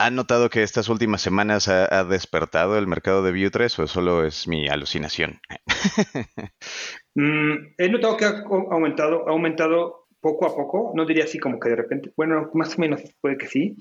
¿Han notado que estas últimas semanas ha, despertado el mercado de Vue 3 o solo es mi alucinación? Mm, he notado que ha aumentado, ha aumentado poco a poco, no diría así como que de repente, bueno, más o menos puede que sí,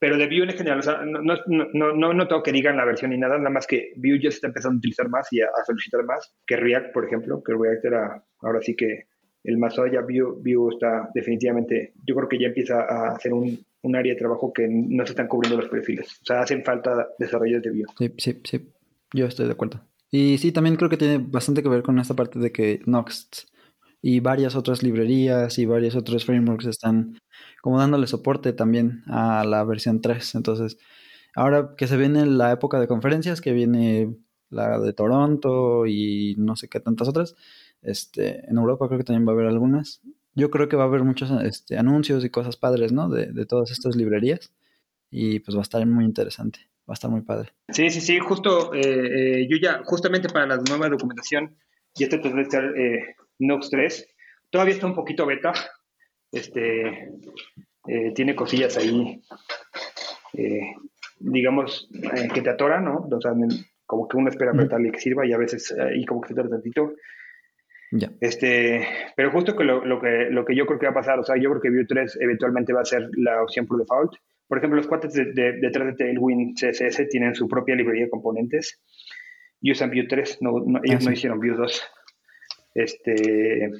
pero de Vue en general, o sea, no, no, no, no tengo que digan la versión ni nada, nada más que Vue ya se está empezando a utilizar más y a, solicitar más que React, por ejemplo, que React era ahora sí que el más allá, Vue, Vue está definitivamente, yo creo que ya empieza a hacer un, un área de trabajo que no se están cubriendo los perfiles, o sea, hacen falta desarrollos de Vue. Sí, sí, sí, yo estoy de acuerdo. Y sí, también creo que tiene bastante que ver con esta parte de que Noxt y varias otras librerías y varios otros frameworks están como dándole soporte también a la versión 3. Entonces, ahora que se viene la época de conferencias, que viene la de Toronto y no sé qué tantas otras, este, en Europa creo que también va a haber algunas. Yo creo que va a haber muchos este, anuncios y cosas padres, ¿no? De, de todas estas librerías. Y pues va a estar muy interesante, va a estar muy padre. Sí, sí, sí, justo, eh, eh, yo ya, justamente para la nueva documentación, ya te tendré que estar eh, Nox 3. Todavía está un poquito beta. Este, eh, tiene cosillas ahí, eh, digamos, que te atoran, ¿no? O sea, como que uno espera apretarle y que sirva y a veces ahí como que se tarda tantito. Este, pero justo que lo, que lo que yo creo que va a pasar, o sea, yo creo que Vue 3 eventualmente va a ser la opción por default. Por ejemplo, los cuates de, de, detrás de Tailwind CSS tienen su propia librería de componentes y usan Vue 3, no, ellos ah, no hicieron Vue 2. Este,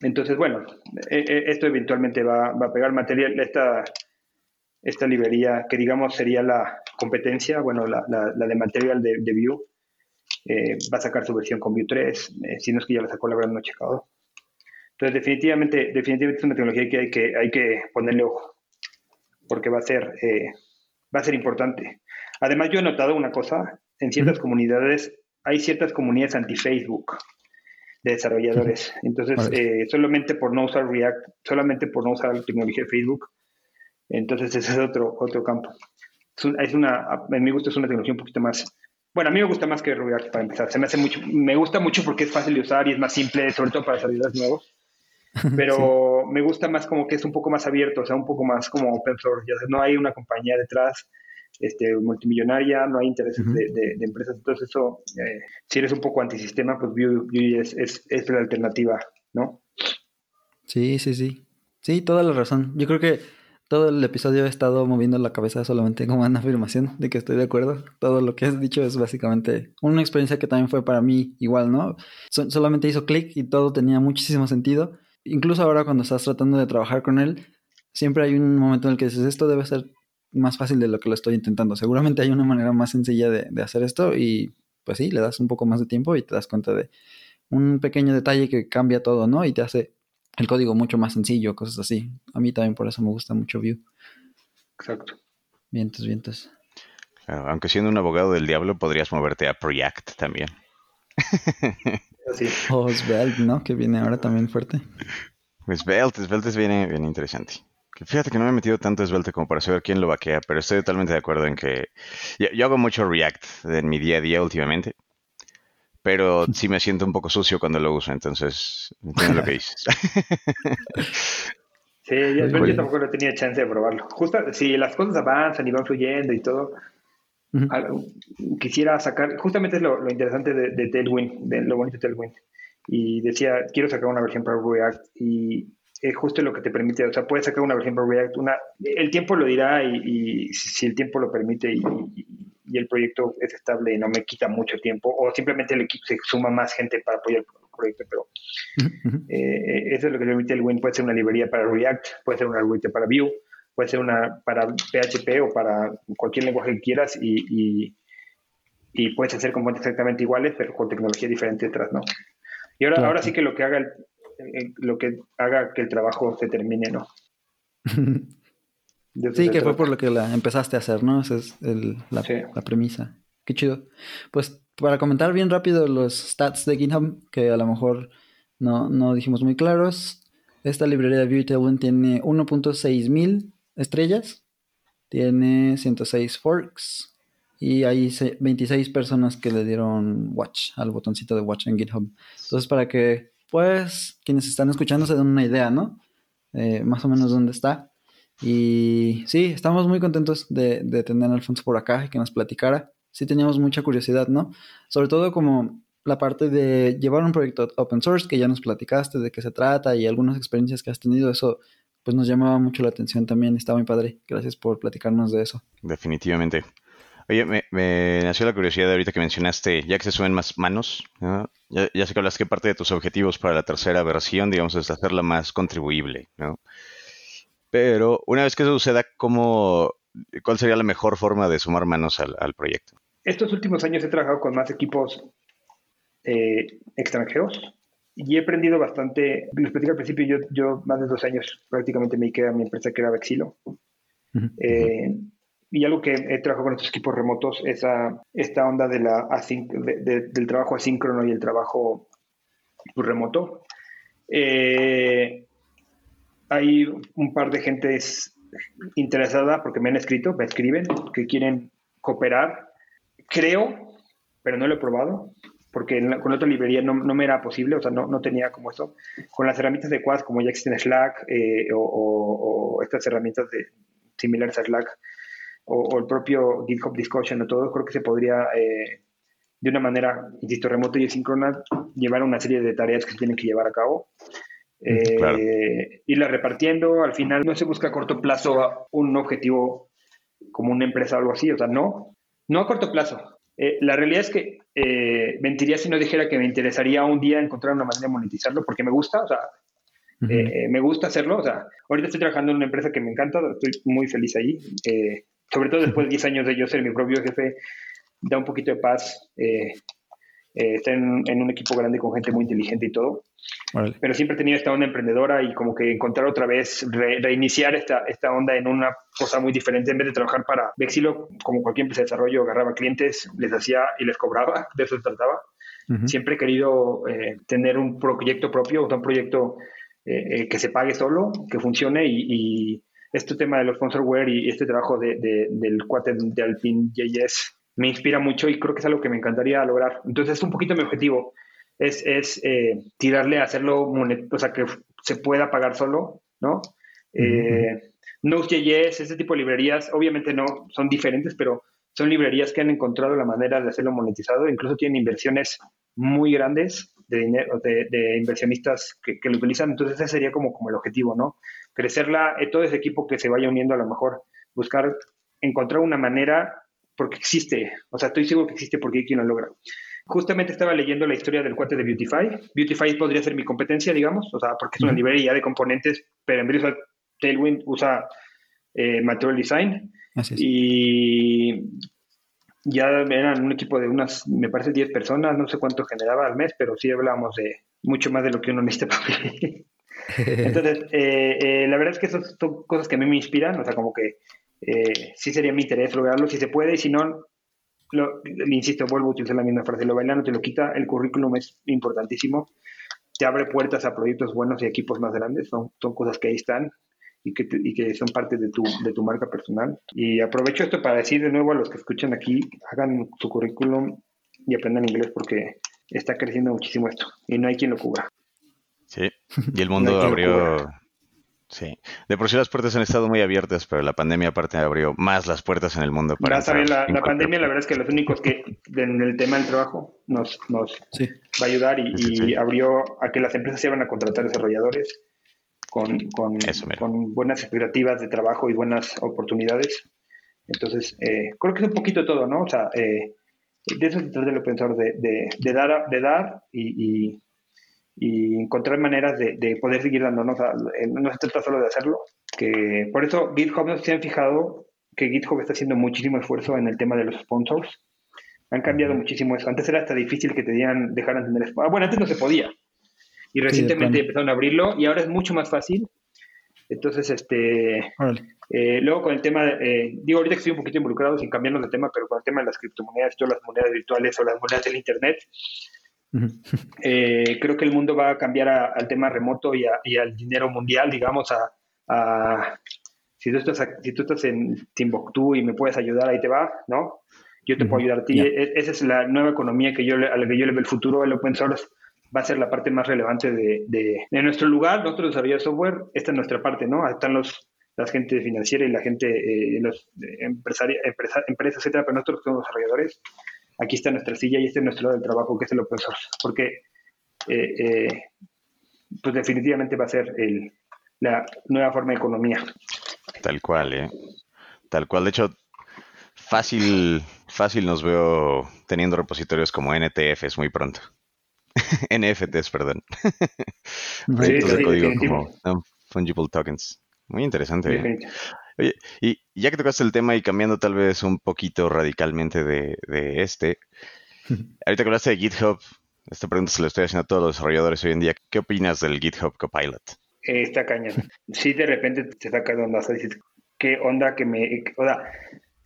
entonces, bueno, e, e, esto eventualmente va, a pegar material, esta, esta librería que digamos sería la competencia, bueno, la, de material de, de Vue, eh, va a sacar su versión con Vue 3, eh, si no es que ya la sacó, la verdad no he checado. Entonces, definitivamente, definitivamente es una tecnología que hay que, hay que ponerle ojo, porque va a ser, eh, va a ser importante. Además, yo he notado una cosa, en ciertas comunidades, hay ciertas comunidades anti-Facebook de desarrolladores. Entonces, eh, solamente por no usar React, solamente por no usar la tecnología de Facebook, entonces ese es otro, otro campo. Es una, a mí me gusta, es una tecnología un poquito más, bueno, a mí me gusta más que React para empezar. Se me hace mucho, me gusta mucho porque es fácil de usar y es más simple, sobre todo para desarrolladores nuevos. Pero me gusta más como que es un poco más abierto, o sea, un poco más como open source. Ya no hay una compañía detrás este, multimillonaria, no hay intereses de, empresas. Entonces, eso, eh, si eres un poco antisistema, pues Vue, es, es, la alternativa, ¿no? Sí, sí, sí. Sí, toda la razón. Yo creo que todo el episodio he estado moviendo la cabeza solamente como una afirmación de que estoy de acuerdo. Todo lo que has dicho es básicamente una experiencia que también fue para mí igual, ¿no? solamente hizo clic y todo tenía muchísimo sentido. Incluso ahora cuando estás tratando de trabajar con él, siempre hay un momento en el que dices, esto debe ser más fácil de lo que lo estoy intentando. Seguramente hay una manera más sencilla de, hacer esto y pues sí, le das un poco más de tiempo y te das cuenta de un pequeño detalle que cambia todo, ¿no? Y te hace el código mucho más sencillo, cosas así. A mí también por eso me gusta mucho Vue. Exacto. Vientos, vientos. Claro, aunque siendo un abogado del diablo podrías moverte a Preact también. Sí. O Svelte, ¿no? Que viene ahora también fuerte. Svelte, Svelte viene bien interesante. Fíjate que no me he metido tanto Svelte como para saber quién lo vaquea, pero estoy totalmente de acuerdo en que yo, hago mucho React en mi día a día últimamente, pero sí me siento un poco sucio cuando lo uso, entonces entiendo lo que dices. Sí, yo, tampoco no tenía chance de probarlo. Justo si las cosas avanzan y van fluyendo y todo, quisiera sacar, justamente es lo, interesante de, de, Tailwind, de lo bonito de Tailwind. Y decía, quiero sacar una versión para React y es justo lo que te permite, o sea, puedes sacar una versión para React, una, el tiempo lo dirá y, si el tiempo lo permite y, el proyecto es estable y no me quita mucho tiempo, o simplemente el equipo se suma más gente para apoyar el proyecto, pero eh, eso es lo que permite el Win, puede ser una librería para React, puede ser una librería para Vue, puede ser una para PHP o para cualquier lenguaje que quieras y, y, puedes hacer componentes exactamente iguales, pero con tecnología diferente detrás, ¿no? Y ahora, ahora sí que lo que haga lo que haga que el trabajo se termine, ¿no? sí, que fue por lo que la empezaste a hacer, ¿no? Esa es la, la, premisa. Qué chido. Pues para comentar bien rápido los stats de GitHub, que a lo mejor no, no dijimos muy claros. Esta librería de Tailwind tiene 1.6 mil estrellas, tiene 106 forks y hay 26 personas que le dieron watch al botoncito de watch en GitHub. Entonces, para que pues quienes están escuchando se den una idea, ¿no? Eh, más o menos dónde está. Y sí, estamos muy contentos de, tener a Alfonso por acá y que nos platicara. Sí teníamos mucha curiosidad, ¿no? Sobre todo como la parte de llevar un proyecto open source, que ya nos platicaste de qué se trata y algunas experiencias que has tenido, eso pues nos llamaba mucho la atención también, está muy padre. Gracias por platicarnos de eso. Definitivamente. Oye, me, nació la curiosidad ahorita que mencionaste, ya que se suben más manos, ya, sé que hablas que parte de tus objetivos para la tercera versión, digamos, es hacerla más contribuible, ¿no? Pero una vez que eso suceda, ¿cómo, ¿cuál sería la mejor forma de sumar manos al, proyecto? Estos últimos años he trabajado con más equipos eh, extranjeros y he aprendido bastante. Les platicé al principio, yo, yo más de dos años prácticamente me quedé a mi empresa que era Vexilo. eh, y algo que he trabajado con estos equipos remotos es esta onda de la del trabajo asíncrono y el trabajo remoto. Eh, hay un par de gentes interesada porque me han escrito, me escriben, que quieren cooperar. Creo, pero no lo he probado, porque con otra librería no, me era posible, o sea, no, no, tenía como eso. Con las herramientas de Quad, como ya existen Slack eh, o, estas herramientas de, similares a Slack, o, el propio GitHub Discussion o todo, creo que se podría, eh, de una manera, insisto, remota y asíncrona, llevar una serie de tareas que se tienen que llevar a cabo. Eh, Irla repartiendo, al final no se busca a corto plazo un objetivo como una empresa o algo así, o sea, no, no a corto plazo. Eh, la realidad es que eh, mentiría si no dijera que me interesaría un día encontrar una manera de monetizarlo, porque me gusta, o sea, me gusta hacerlo, o sea, ahorita estoy trabajando en una empresa que me encanta, estoy muy feliz ahí sobre todo después de 10 años de yo ser mi propio jefe, da un poquito de paz. Eh, eh, estar en, un equipo grande con gente muy inteligente y todo. Pero siempre he tenido esta onda emprendedora y como que encontrar otra vez, reiniciar esta, esta onda en una cosa muy diferente. En vez de trabajar para Vexilo, como cualquier empresa de desarrollo, agarraba clientes, les hacía y les cobraba, de eso se trataba. Siempre he querido eh, tener un proyecto propio, un proyecto que se pague solo, que funcione y este tema de los sponsorware y este trabajo de, del cuate de Alpine JS me inspira mucho y creo que es algo que me encantaría lograr. Entonces, es un poquito mi objetivo, es, es eh, tirarle a hacerlo, o sea, que se pueda pagar solo, ¿no? Eh, Node.js, ese tipo de librerías, obviamente no son diferentes, pero son librerías que han encontrado la manera de hacerlo monetizado, incluso tienen inversiones muy grandes de dinero, de, inversionistas que, que, lo utilizan, entonces ese sería como, como el objetivo, ¿no? crecerla, eh, todo ese equipo que se vaya uniendo a lo mejor, buscar, encontrar una manera, porque existe, o sea, estoy seguro que existe porque hay quien lo logra. Justamente estaba leyendo la historia del cuate de Beautify. Beautify podría ser mi competencia, digamos, o sea, porque es una librería de componentes, pero en vez de Tailwind usa eh, Material Design. Y ya eran un equipo de unas, me parece, 10 personas, no sé cuánto generaba al mes, pero sí hablábamos de mucho más de lo que uno necesita para Entonces, eh, eh, la verdad es que esas son cosas que a mí me inspiran, o sea, como que eh, sí sería mi interés lograrlo si se puede, y si no, lo, insisto, vuelvo a utilizar la misma frase, lo bailando te lo quita, el currículum es importantísimo, te abre puertas a proyectos buenos y equipos más grandes, son, son cosas que ahí están, y que, y que son parte de tu, de tu marca personal. Y aprovecho esto para decir de nuevo a los que escuchan aquí, hagan su currículum y aprendan inglés porque está creciendo muchísimo esto y no hay quien lo cubra. Sí, y el mundo abrió... Sí, de por sí las puertas han estado muy abiertas, pero la pandemia aparte abrió más las puertas en el mundo. Para la, la pandemia, la verdad es que los únicos que en el tema del trabajo nos, nos va a ayudar y, abrió a que las empresas se iban a contratar desarrolladores con, con, con, buenas expectativas de trabajo y buenas oportunidades. Entonces, eh, creo que es un poquito todo, ¿no? O sea, eh, de eso se trata el pensar, de, de, de, dar, de dar y, y, encontrar maneras de, poder seguir dando. ¿no? Eh, no se trata solo de hacerlo. Que, por eso GitHub se han fijado que GitHub está haciendo muchísimo esfuerzo en el tema de los sponsors. Han cambiado muchísimo eso. Antes era hasta difícil que te dieran, dejaran tener sponsors. Ah, bueno, antes no se podía. Y recientemente empezaron a abrirlo y ahora es mucho más fácil. Entonces, este, eh, luego con el tema, eh, digo ahorita estoy un poquito involucrado sin cambiarnos de tema, pero con el tema de las criptomonedas, todas las monedas virtuales o las monedas del Internet, eh, creo que el mundo va a cambiar al tema remoto y, al dinero mundial, digamos, a, si, tú estás, si tú estás en Timbuktu y me puedes ayudar, ahí te va, ¿no? Yo te puedo ayudar a ti. E, esa es la nueva economía que yo, a la que yo le veo el futuro. El open source va a ser la parte más relevante de, de, nuestro lugar. Nosotros desarrollamos software, esta es nuestra parte, ¿no? Están los, la gente financiera y la gente, eh, los empresarios, empresas, etcétera, pero nosotros somos desarrolladores aquí está nuestra silla y este es nuestro lado del trabajo, que es el open source, porque eh, eh, pues definitivamente va a ser el, la nueva forma de economía. Tal cual, ¿eh? Tal cual. De hecho, fácil, fácil nos veo teniendo repositorios como NTFs muy pronto. NFTs, perdón. Proyectos de código como fungible tokens. Muy interesante. Oye, y ya que tocaste el tema y cambiando tal vez un poquito radicalmente de, este, ahorita que hablaste de GitHub, esta pregunta se la estoy haciendo a todos los desarrolladores hoy en día. ¿Qué opinas del GitHub Copilot? Eh, está cañón. Sí, de repente te saca de onda, o dices, ¿qué onda que me... O sea,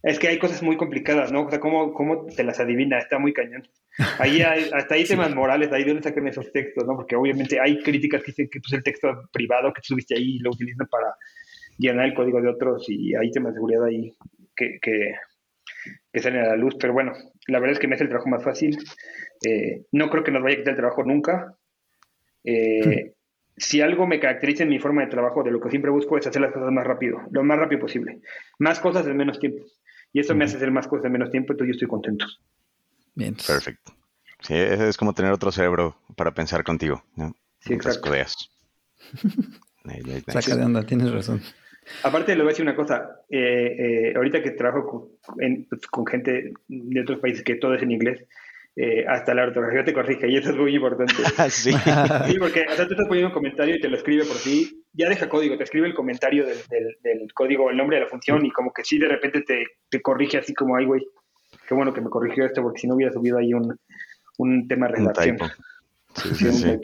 es que hay cosas muy complicadas, ¿no? O sea, ¿cómo, cómo te las adivina? Está muy cañón. Ahí hay, hasta hay temas morales, ahí de dónde sacan esos textos, ¿no? Porque obviamente hay críticas que dicen que pues, el texto privado que subiste ahí lo utilizan para llenar el código de otros y hay temas de seguridad ahí que, que, salen a la luz. Pero bueno, la verdad es que me hace el trabajo más fácil. Eh, no creo que nos vaya a quitar el trabajo nunca. Eh, si algo me caracteriza en mi forma de trabajo, de lo que siempre busco es hacer las cosas más rápido, lo más rápido posible. Más cosas en menos tiempo. Y eso me hace hacer más cosas en menos tiempo, entonces yo estoy contento. Bien. Perfecto. Sí, es como tener otro cerebro para pensar contigo, ¿no? Sí, exacto. Saca de onda, tienes razón. Aparte, le voy a decir una cosa. Eh, eh, ahorita que trabajo con, gente de otros países que todo es en inglés, eh, hasta la ortografía te corrige y eso es muy importante. sí. sí, porque o sea, tú estás poniendo un comentario y te lo escribe por ti. Ya deja código, te escribe el comentario del, del, código, el nombre de la función y como que sí de repente te, te corrige así como, ay, güey, qué bueno que me corrigió esto porque si no hubiera subido ahí un, un tema de redacción. Sí, sí, sí.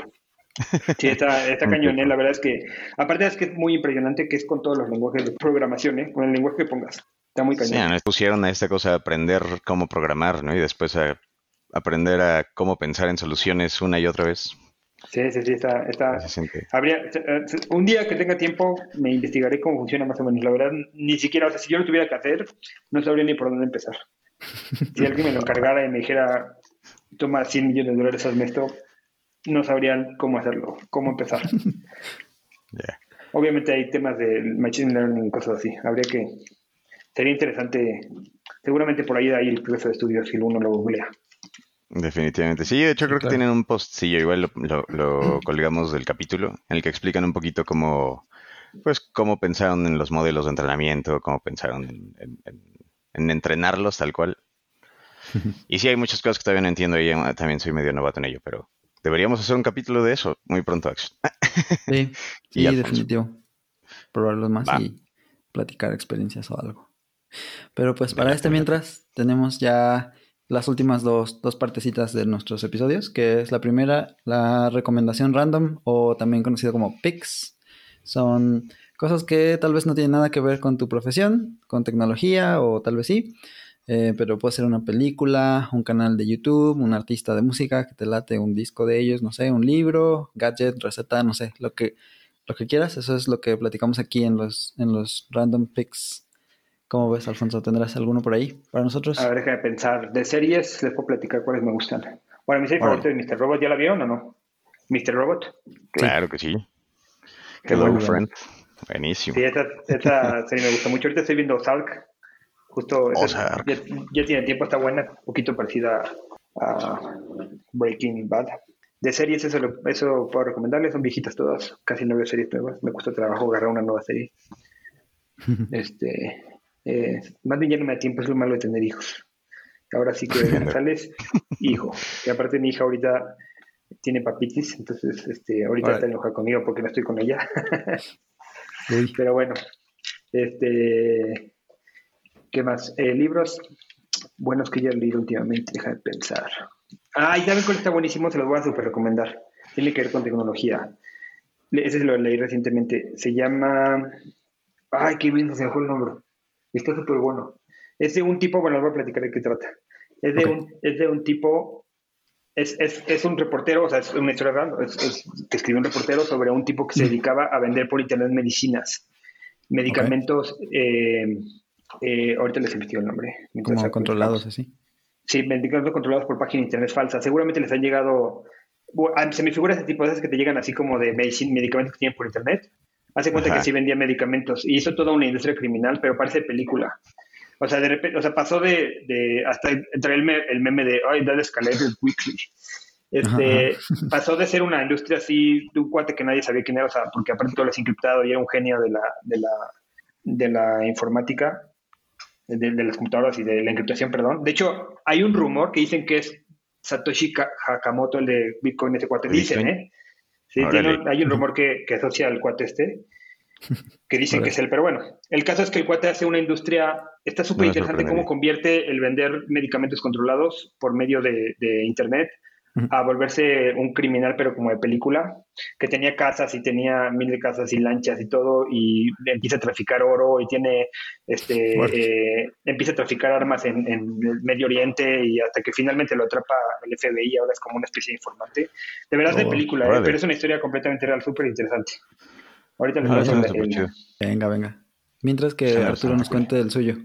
Sí, está, está cañón, ¿eh? la verdad es que, aparte es que es muy impresionante que es con todos los lenguajes de programación, ¿eh? con el lenguaje que pongas, está muy cañón. Sí, pusieron a esta cosa de aprender cómo programar, ¿no? Y después a aprender a cómo pensar en soluciones una y otra vez. Sí, sí, sí, está, está habría, un día que tenga tiempo me investigaré cómo funciona más o menos, la verdad, ni siquiera, o sea, si yo lo tuviera que hacer, no sabría ni por dónde empezar. Si alguien me lo encargara y me dijera, toma 100 millones de dólares al mes, no sabrían cómo hacerlo, cómo empezar. Obviamente hay temas de machine learning y cosas así. Habría que. Sería interesante. Seguramente por ahí hay el proceso de estudio si uno lo googlea. Definitivamente. Sí, de hecho creo que tienen un postillo, igual lo, colgamos del capítulo, en el que explican un poquito cómo, pues, cómo pensaron en los modelos de entrenamiento, cómo pensaron en, en entrenarlos tal cual. Y sí, hay muchas cosas que todavía no entiendo y también soy medio novato en ello, pero Deberíamos hacer un capítulo de eso muy pronto, Axel. Sí, sí definitivo. Probarlos más y platicar experiencias o algo. Pero pues para este mientras tenemos ya las últimas dos, dos partecitas de nuestros episodios, que es la primera, la recomendación random o también conocido como picks. Son cosas que tal vez no tienen nada que ver con tu profesión, con tecnología o tal vez sí, eh, pero puede ser una película, un canal de YouTube, un artista de música que te late un disco de ellos, no sé, un libro, gadget, receta, no sé, lo que lo que quieras. Eso es lo que platicamos aquí en los, en los random picks. ¿Cómo ves, Alfonso? ¿Tendrás alguno por ahí para nosotros? A ver, déjame pensar. De series les puedo platicar cuáles me gustan. Bueno, mi serie favorita es Mr. Robot. ¿Ya la vieron o no? ¿Mr. Robot? Claro que sí. Hello, friend. Buenísimo. Sí, esta, serie me gusta mucho. Ahorita estoy viendo Salk. Justo ya, ya, tiene tiempo, está buena, un poquito parecida a Breaking Bad. De series, eso, eso puedo recomendarles, son viejitas todas, casi no veo series nuevas. Me gusta trabajo agarrar una nueva serie. este, eh, más bien ya no me da tiempo, es lo malo de tener hijos. Ahora sí que sales, hijo. Y aparte mi hija ahorita tiene papitis, entonces este, ahorita está enojada conmigo porque no estoy con ella. Pero bueno, este, ¿qué más? Eh, libros buenos que ya he leído últimamente, deja de pensar. Ah, y también cuál está buenísimo, se los voy a super recomendar. Tiene que ver con tecnología. Ese se lo leí recientemente. Se llama. Ay, qué bien, se me fue el nombre. Está súper bueno. Es de un tipo, bueno, les voy a platicar de qué trata. Es de, un, es de un tipo es, es, es, un reportero, o sea, es una historia real, es, que escribió un reportero sobre un tipo que se dedicaba a vender por internet medicinas, medicamentos, eh, eh, ahorita les investigo el nombre. Como controlados así. Sí, medicamentos controlados por página de internet falsa. Seguramente les han llegado, se me figura ese tipo de cosas que te llegan así como de medicamentos que tienen por internet. Hace cuenta que sí vendía medicamentos y hizo toda una industria criminal, pero parece película. O sea, de repente, o sea, pasó de, de hasta entre el, el, meme de, ay, that escalated weekly. Este, pasó de ser una industria así, de un cuate que nadie sabía quién era, o sea, porque aparte todo lo es encriptado y era un genio de la, de la, de la informática, de, las computadoras y de la encriptación, perdón. De hecho, hay un rumor que dicen que es Satoshi Hakamoto, el de Bitcoin, ese cuate. Dicen, ¿eh? Sí, hay un rumor que, que asocia al cuate este que dicen que es él, pero bueno, el caso es que el cuate hace una industria, está súper interesante cómo convierte el vender medicamentos controlados por medio de, Internet a volverse un criminal, pero como de película, que tenía casas y tenía mil de casas y lanchas y todo, y empieza a traficar oro y tiene, este, eh, empieza a traficar armas en, el Medio Oriente y hasta que finalmente lo atrapa el FBI, ahora es como una especie de informante. De verdad de oh, película, ¿eh? pero es una historia completamente real, súper interesante. Ahorita les voy a Venga, venga. Mientras que Arturo nos cuente el suyo.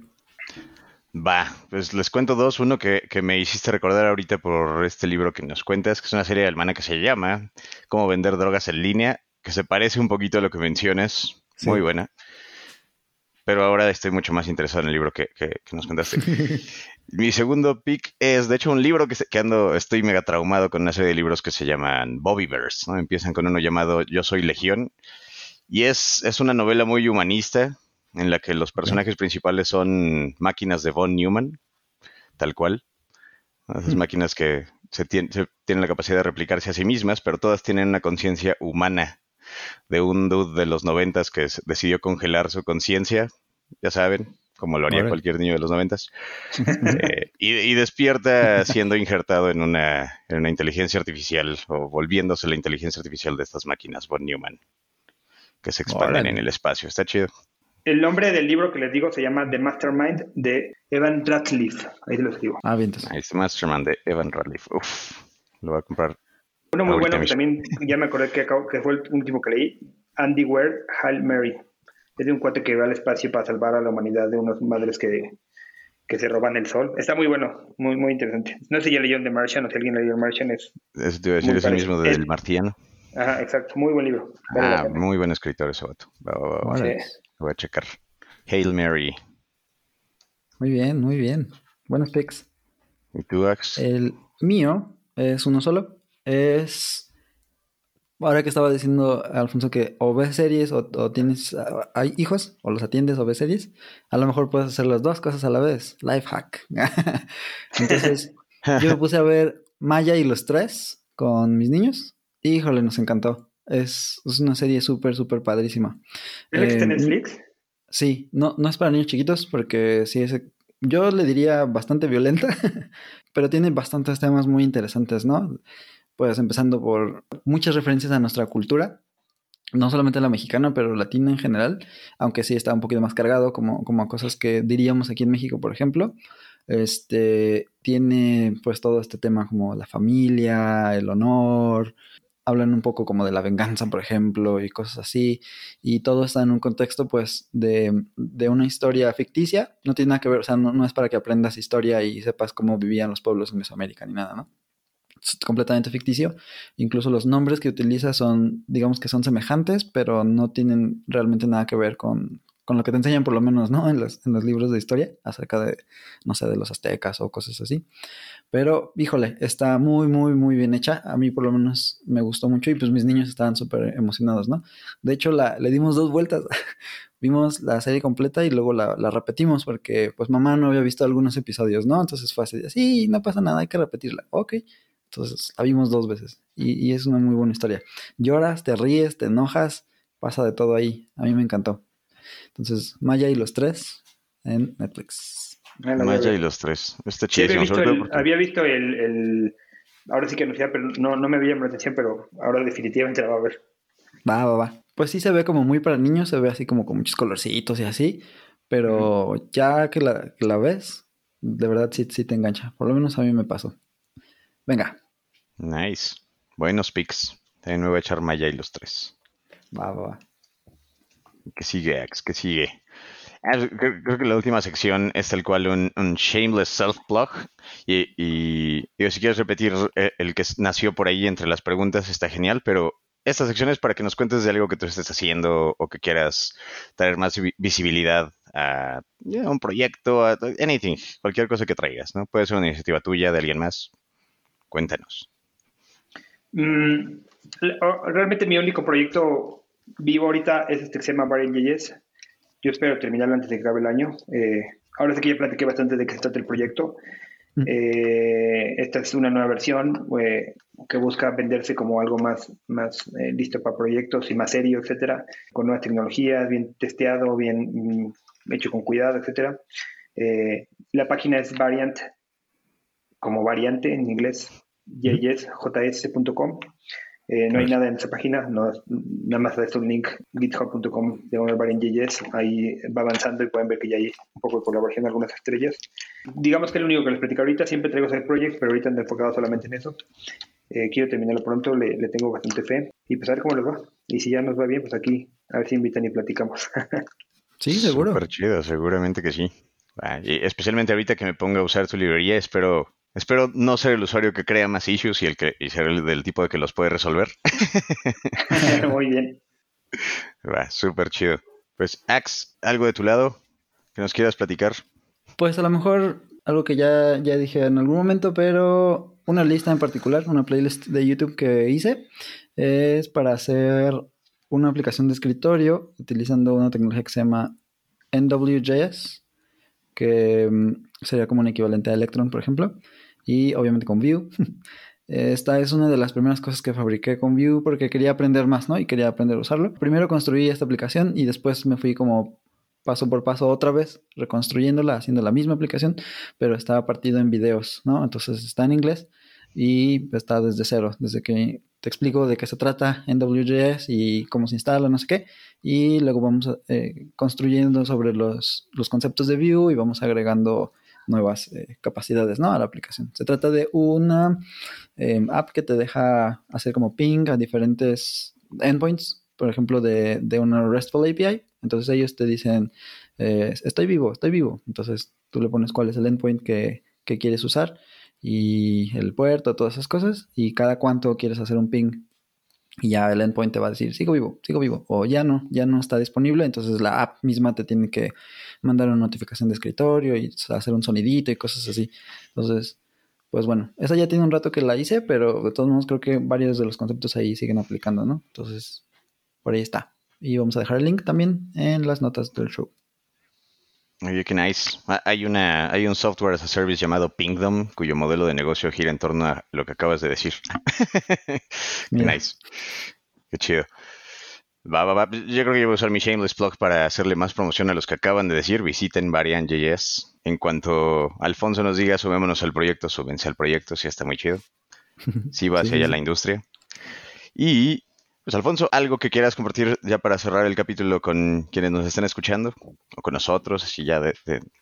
Va, pues les cuento dos. Uno que, me hiciste recordar ahorita por este libro que nos cuentas, que es una serie alemana que se llama Cómo vender drogas en línea, que se parece un poquito a lo que mencionas. Muy buena. Pero ahora estoy mucho más interesado en el libro que, nos contaste. Mi segundo pick es, de hecho, un libro que, que, ando, estoy mega traumado con una serie de libros que se llaman Bobbyverse, ¿no? Empiezan con uno llamado Yo soy Legión y es, es una novela muy humanista en la que los personajes principales son máquinas de von Neumann, tal cual. Esas máquinas que se, tienen la capacidad de replicarse a sí mismas, pero todas tienen una conciencia humana de un dude de los noventas que decidió congelar su conciencia, ya saben, como lo haría cualquier niño de los noventas, eh, y, despierta siendo injertado en una, en una inteligencia artificial o volviéndose la inteligencia artificial de estas máquinas von Neumann que se expanden en el espacio. Está chido. El nombre del libro que les digo se llama The Mastermind de Evan Ratliff. Ahí te lo escribo. Ah, bien. Ahí está Mastermind de Evan Ratliff. Uf, lo voy a comprar. Uno muy bueno que también ya me acordé que, que, fue el último que leí. Andy Ware, Hail Mary. Es de un cuate que va al espacio para salvar a la humanidad de unas madres que, que se roban el sol. Está muy bueno, muy muy interesante. No sé si ya leyó The Martian o si alguien leyó The Martian. Es Eso te iba a decir, es el mismo del Martiano. Ajá, exacto. Muy buen libro. ah, muy buen escritor ese vato. Voy a checar. Hail Mary. Muy bien, muy bien. Buenos picks. ¿Y tú, Ax? El mío es uno solo. Es. Ahora que estaba diciendo Alfonso que o ves series o, tienes hay hijos o los atiendes o ves series, a lo mejor puedes hacer las dos cosas a la vez. Life hack. Entonces, yo me puse a ver Maya y los tres con mis niños Híjole, nos encantó. Es, una serie súper, súper padrísima. ¿Es eh, Netflix? Sí, no, no es para niños chiquitos porque sí es... Yo le diría bastante violenta, pero tiene bastantes temas muy interesantes, ¿no? Pues empezando por muchas referencias a nuestra cultura, no solamente la mexicana, pero latina en general, aunque sí está un poquito más cargado, como, como a cosas que diríamos aquí en México, por ejemplo. Este tiene pues todo este tema como la familia, el honor, hablan un poco como de la venganza, por ejemplo, y cosas así, y todo está en un contexto pues de, de una historia ficticia, no tiene nada que ver, o sea, no, no, es para que aprendas historia y sepas cómo vivían los pueblos en Mesoamérica ni nada, ¿no? Es completamente ficticio, incluso los nombres que utiliza son, digamos que son semejantes, pero no tienen realmente nada que ver con, con lo que te enseñan por lo menos, ¿no? En los, en los libros de historia acerca de, no sé, de los aztecas o cosas así. Pero, híjole, está muy, muy, muy bien hecha. A mí por lo menos me gustó mucho y pues mis niños estaban súper emocionados, ¿no? De hecho, le dimos dos vueltas. Vimos la serie completa y luego la, repetimos porque pues mamá no había visto algunos episodios, ¿no? Entonces fue así, sí, no pasa nada, hay que repetirla. Ok. Entonces la vimos dos veces y es una muy buena historia. Lloras, te ríes, te enojas, pasa de todo ahí. A mí me encantó. Entonces, Maya y los tres en Netflix. Maya y los tres. Está chido. Sí, había, visto el, había visto el, el, Ahora sí que no sé, pero no, no me había llamado la atención, pero ahora definitivamente la va a ver. Va, va, va. Pues sí se ve como muy para niños, se ve así como con muchos colorcitos y así. Pero ya que la, que la, ves, de verdad sí, sí te engancha. Por lo menos a mí me pasó. Venga. Nice. Buenos picks. También me voy a echar Maya y los tres. Va, va, va. ¿Qué sigue, Ax? ¿Qué sigue? Ah, creo, que la última sección es tal cual un, shameless self-plug. Y, si quieres repetir eh, el que nació por ahí entre las preguntas, está genial, pero esta sección es para que nos cuentes de algo que tú estés haciendo o que quieras traer más visibilidad a un proyecto, a anything, cualquier cosa que traigas, ¿no? Puede ser una iniciativa tuya, de alguien más. Cuéntanos. Mm, realmente mi único proyecto vivo ahorita es este que se llama Variant.js yo espero terminarlo antes de que acabe el año. Eh, ahora sé que ya platiqué bastante de qué se trata el proyecto. Mm. Eh, esta es una nueva versión eh, que busca venderse como algo más, más listo para proyectos y más serio, etcétera, con nuevas tecnologías, bien testeado, bien mm, hecho con cuidado, etcétera. la página es variant, como variante en inglés, js.com. Eh, no hay nada en esa página, no, nada más es un link github.com de JS. Ahí va avanzando y pueden ver que ya hay un poco de colaboración de algunas estrellas. Digamos que es lo único que les platico ahorita. Siempre traigo ese project, pero ahorita ando enfocado solamente en eso. Eh, quiero terminarlo pronto, le, le, tengo bastante fe y pues a ver cómo les va. Y si ya nos va bien, pues aquí a ver si invitan y platicamos. sí, seguro. Súper chido, seguramente que sí. Ah, y especialmente ahorita que me ponga a usar tu librería, espero Espero no ser el usuario que crea más issues y, el que, y ser el del tipo de que los puede resolver. Muy bien. Va, súper chido. Pues, Ax, ¿algo de tu lado que nos quieras platicar? Pues a lo mejor algo que ya, ya dije en algún momento, pero una lista en particular, una playlist de YouTube que hice, es para hacer una aplicación de escritorio utilizando una tecnología que se llama NWJS, que mm, sería como un equivalente a Electron, por ejemplo y obviamente con Vue. Esta es una de las primeras cosas que fabriqué con Vue porque quería aprender más, ¿no? Y quería aprender a usarlo. Primero construí esta aplicación y después me fui como paso por paso otra vez reconstruyéndola, haciendo la misma aplicación, pero está partido en videos, ¿no? Entonces está en inglés y está desde cero, desde que te explico de qué se trata en WJS y cómo se instala, no sé qué, y luego vamos eh, construyendo sobre los, los conceptos de Vue y vamos agregando nuevas eh, capacidades ¿no? a la aplicación. Se trata de una em, app que te deja hacer como ping a diferentes endpoints, por ejemplo, de, de una RESTful API. Entonces ellos te dicen, eh, estoy vivo, estoy vivo. Entonces tú le pones cuál es el endpoint que, que quieres usar y el puerto, todas esas cosas, y cada cuánto quieres hacer un ping y ya el endpoint te va a decir, sigo vivo, sigo vivo, o ya no, ya no está disponible, entonces la app misma te tiene que mandar una notificación de escritorio y hacer un sonidito y cosas así. Entonces, pues bueno, esa ya tiene un rato que la hice, pero de todos modos creo que varios de los conceptos ahí siguen aplicando, ¿no? Entonces, por ahí está. Y vamos a dejar el link también en las notas del show. Oye, qué nice. Ah, hay, una, hay un software as a service llamado Pingdom, cuyo modelo de negocio gira en torno a lo que acabas de decir. qué nice. Qué chido. Va, va, va. Yo creo que yo voy a usar mi Shameless Plug para hacerle más promoción a los que acaban de decir. Visiten Variant.js. En cuanto Alfonso nos diga, subémonos al proyecto, súbense al proyecto, sí está muy chido. Sí va hacia allá la industria. Y pues Alfonso, algo que quieras compartir ya para cerrar el capítulo con quienes nos estén escuchando, o con nosotros, así ya de,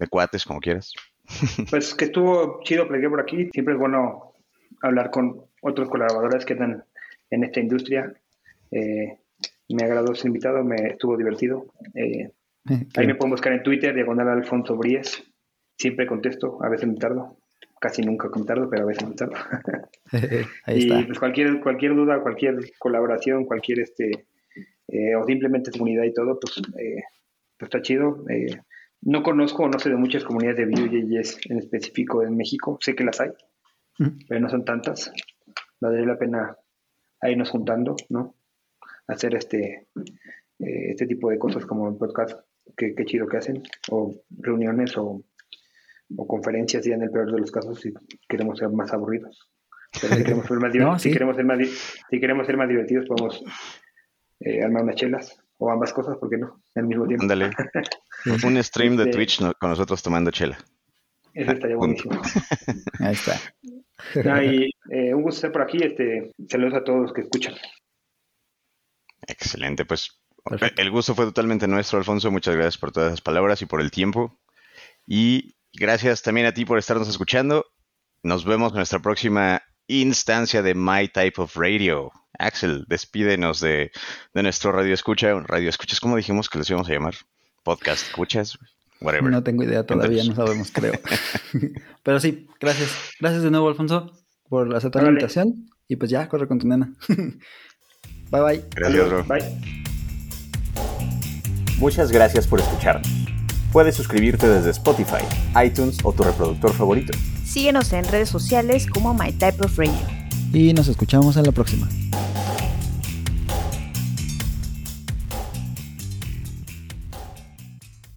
cuates, como quieras. Pues que estuvo chido platicar por aquí. Siempre es bueno hablar con otros colaboradores que andan en esta industria. Eh, me agradó ser invitado, me estuvo divertido. Eh, ahí me pueden buscar en Twitter, diagonal Alfonso Bries. Siempre contesto, a veces me tardo, casi nunca me tardo, pero a veces me tardo. ahí y pues cualquier, cualquier duda, cualquier colaboración, cualquier este, eh, o simplemente comunidad y todo, pues, pues está chido. no conozco, no sé de muchas comunidades de Vue.js en específico en México, sé que las hay, pero no son tantas. Valdría la pena irnos juntando, ¿no? Hacer este, eh, este tipo de cosas como el podcast, que, chido que hacen, o reuniones o, conferencias, ya en el peor de los casos, si queremos ser más aburridos. Pero si queremos ser más, si queremos ser más, si queremos ser más divertidos, podemos eh, armar unas chelas o ambas cosas, ¿por qué no? Al mismo tiempo. Ándale. Un stream de este Twitch con nosotros tomando chela. Eso estaría buenísimo. Ahí está. Eh, un gusto estar por aquí. Este, saludos a todos los que escuchan. Excelente, pues el gusto fue totalmente nuestro, Alfonso. Muchas gracias por todas esas palabras y por el tiempo. Y gracias también a ti por estarnos escuchando. Nos vemos en nuestra próxima instancia de My Type of Radio. Axel, despídenos de, de nuestro radio escucha. Radio escuchas, ¿cómo dijimos que les íbamos a llamar? Podcast escuchas. No tengo idea todavía, no sabemos, creo. Pero sí, gracias. Gracias de nuevo, Alfonso, por aceptar la invitación. Y pues ya, corre con tu nena. bye bye. Gracias, bro. Bye. Muchas gracias por escucharnos. Puedes suscribirte desde Spotify, iTunes o tu reproductor favorito. Síguenos en redes sociales como My Type of Radio. Y nos escuchamos en la próxima.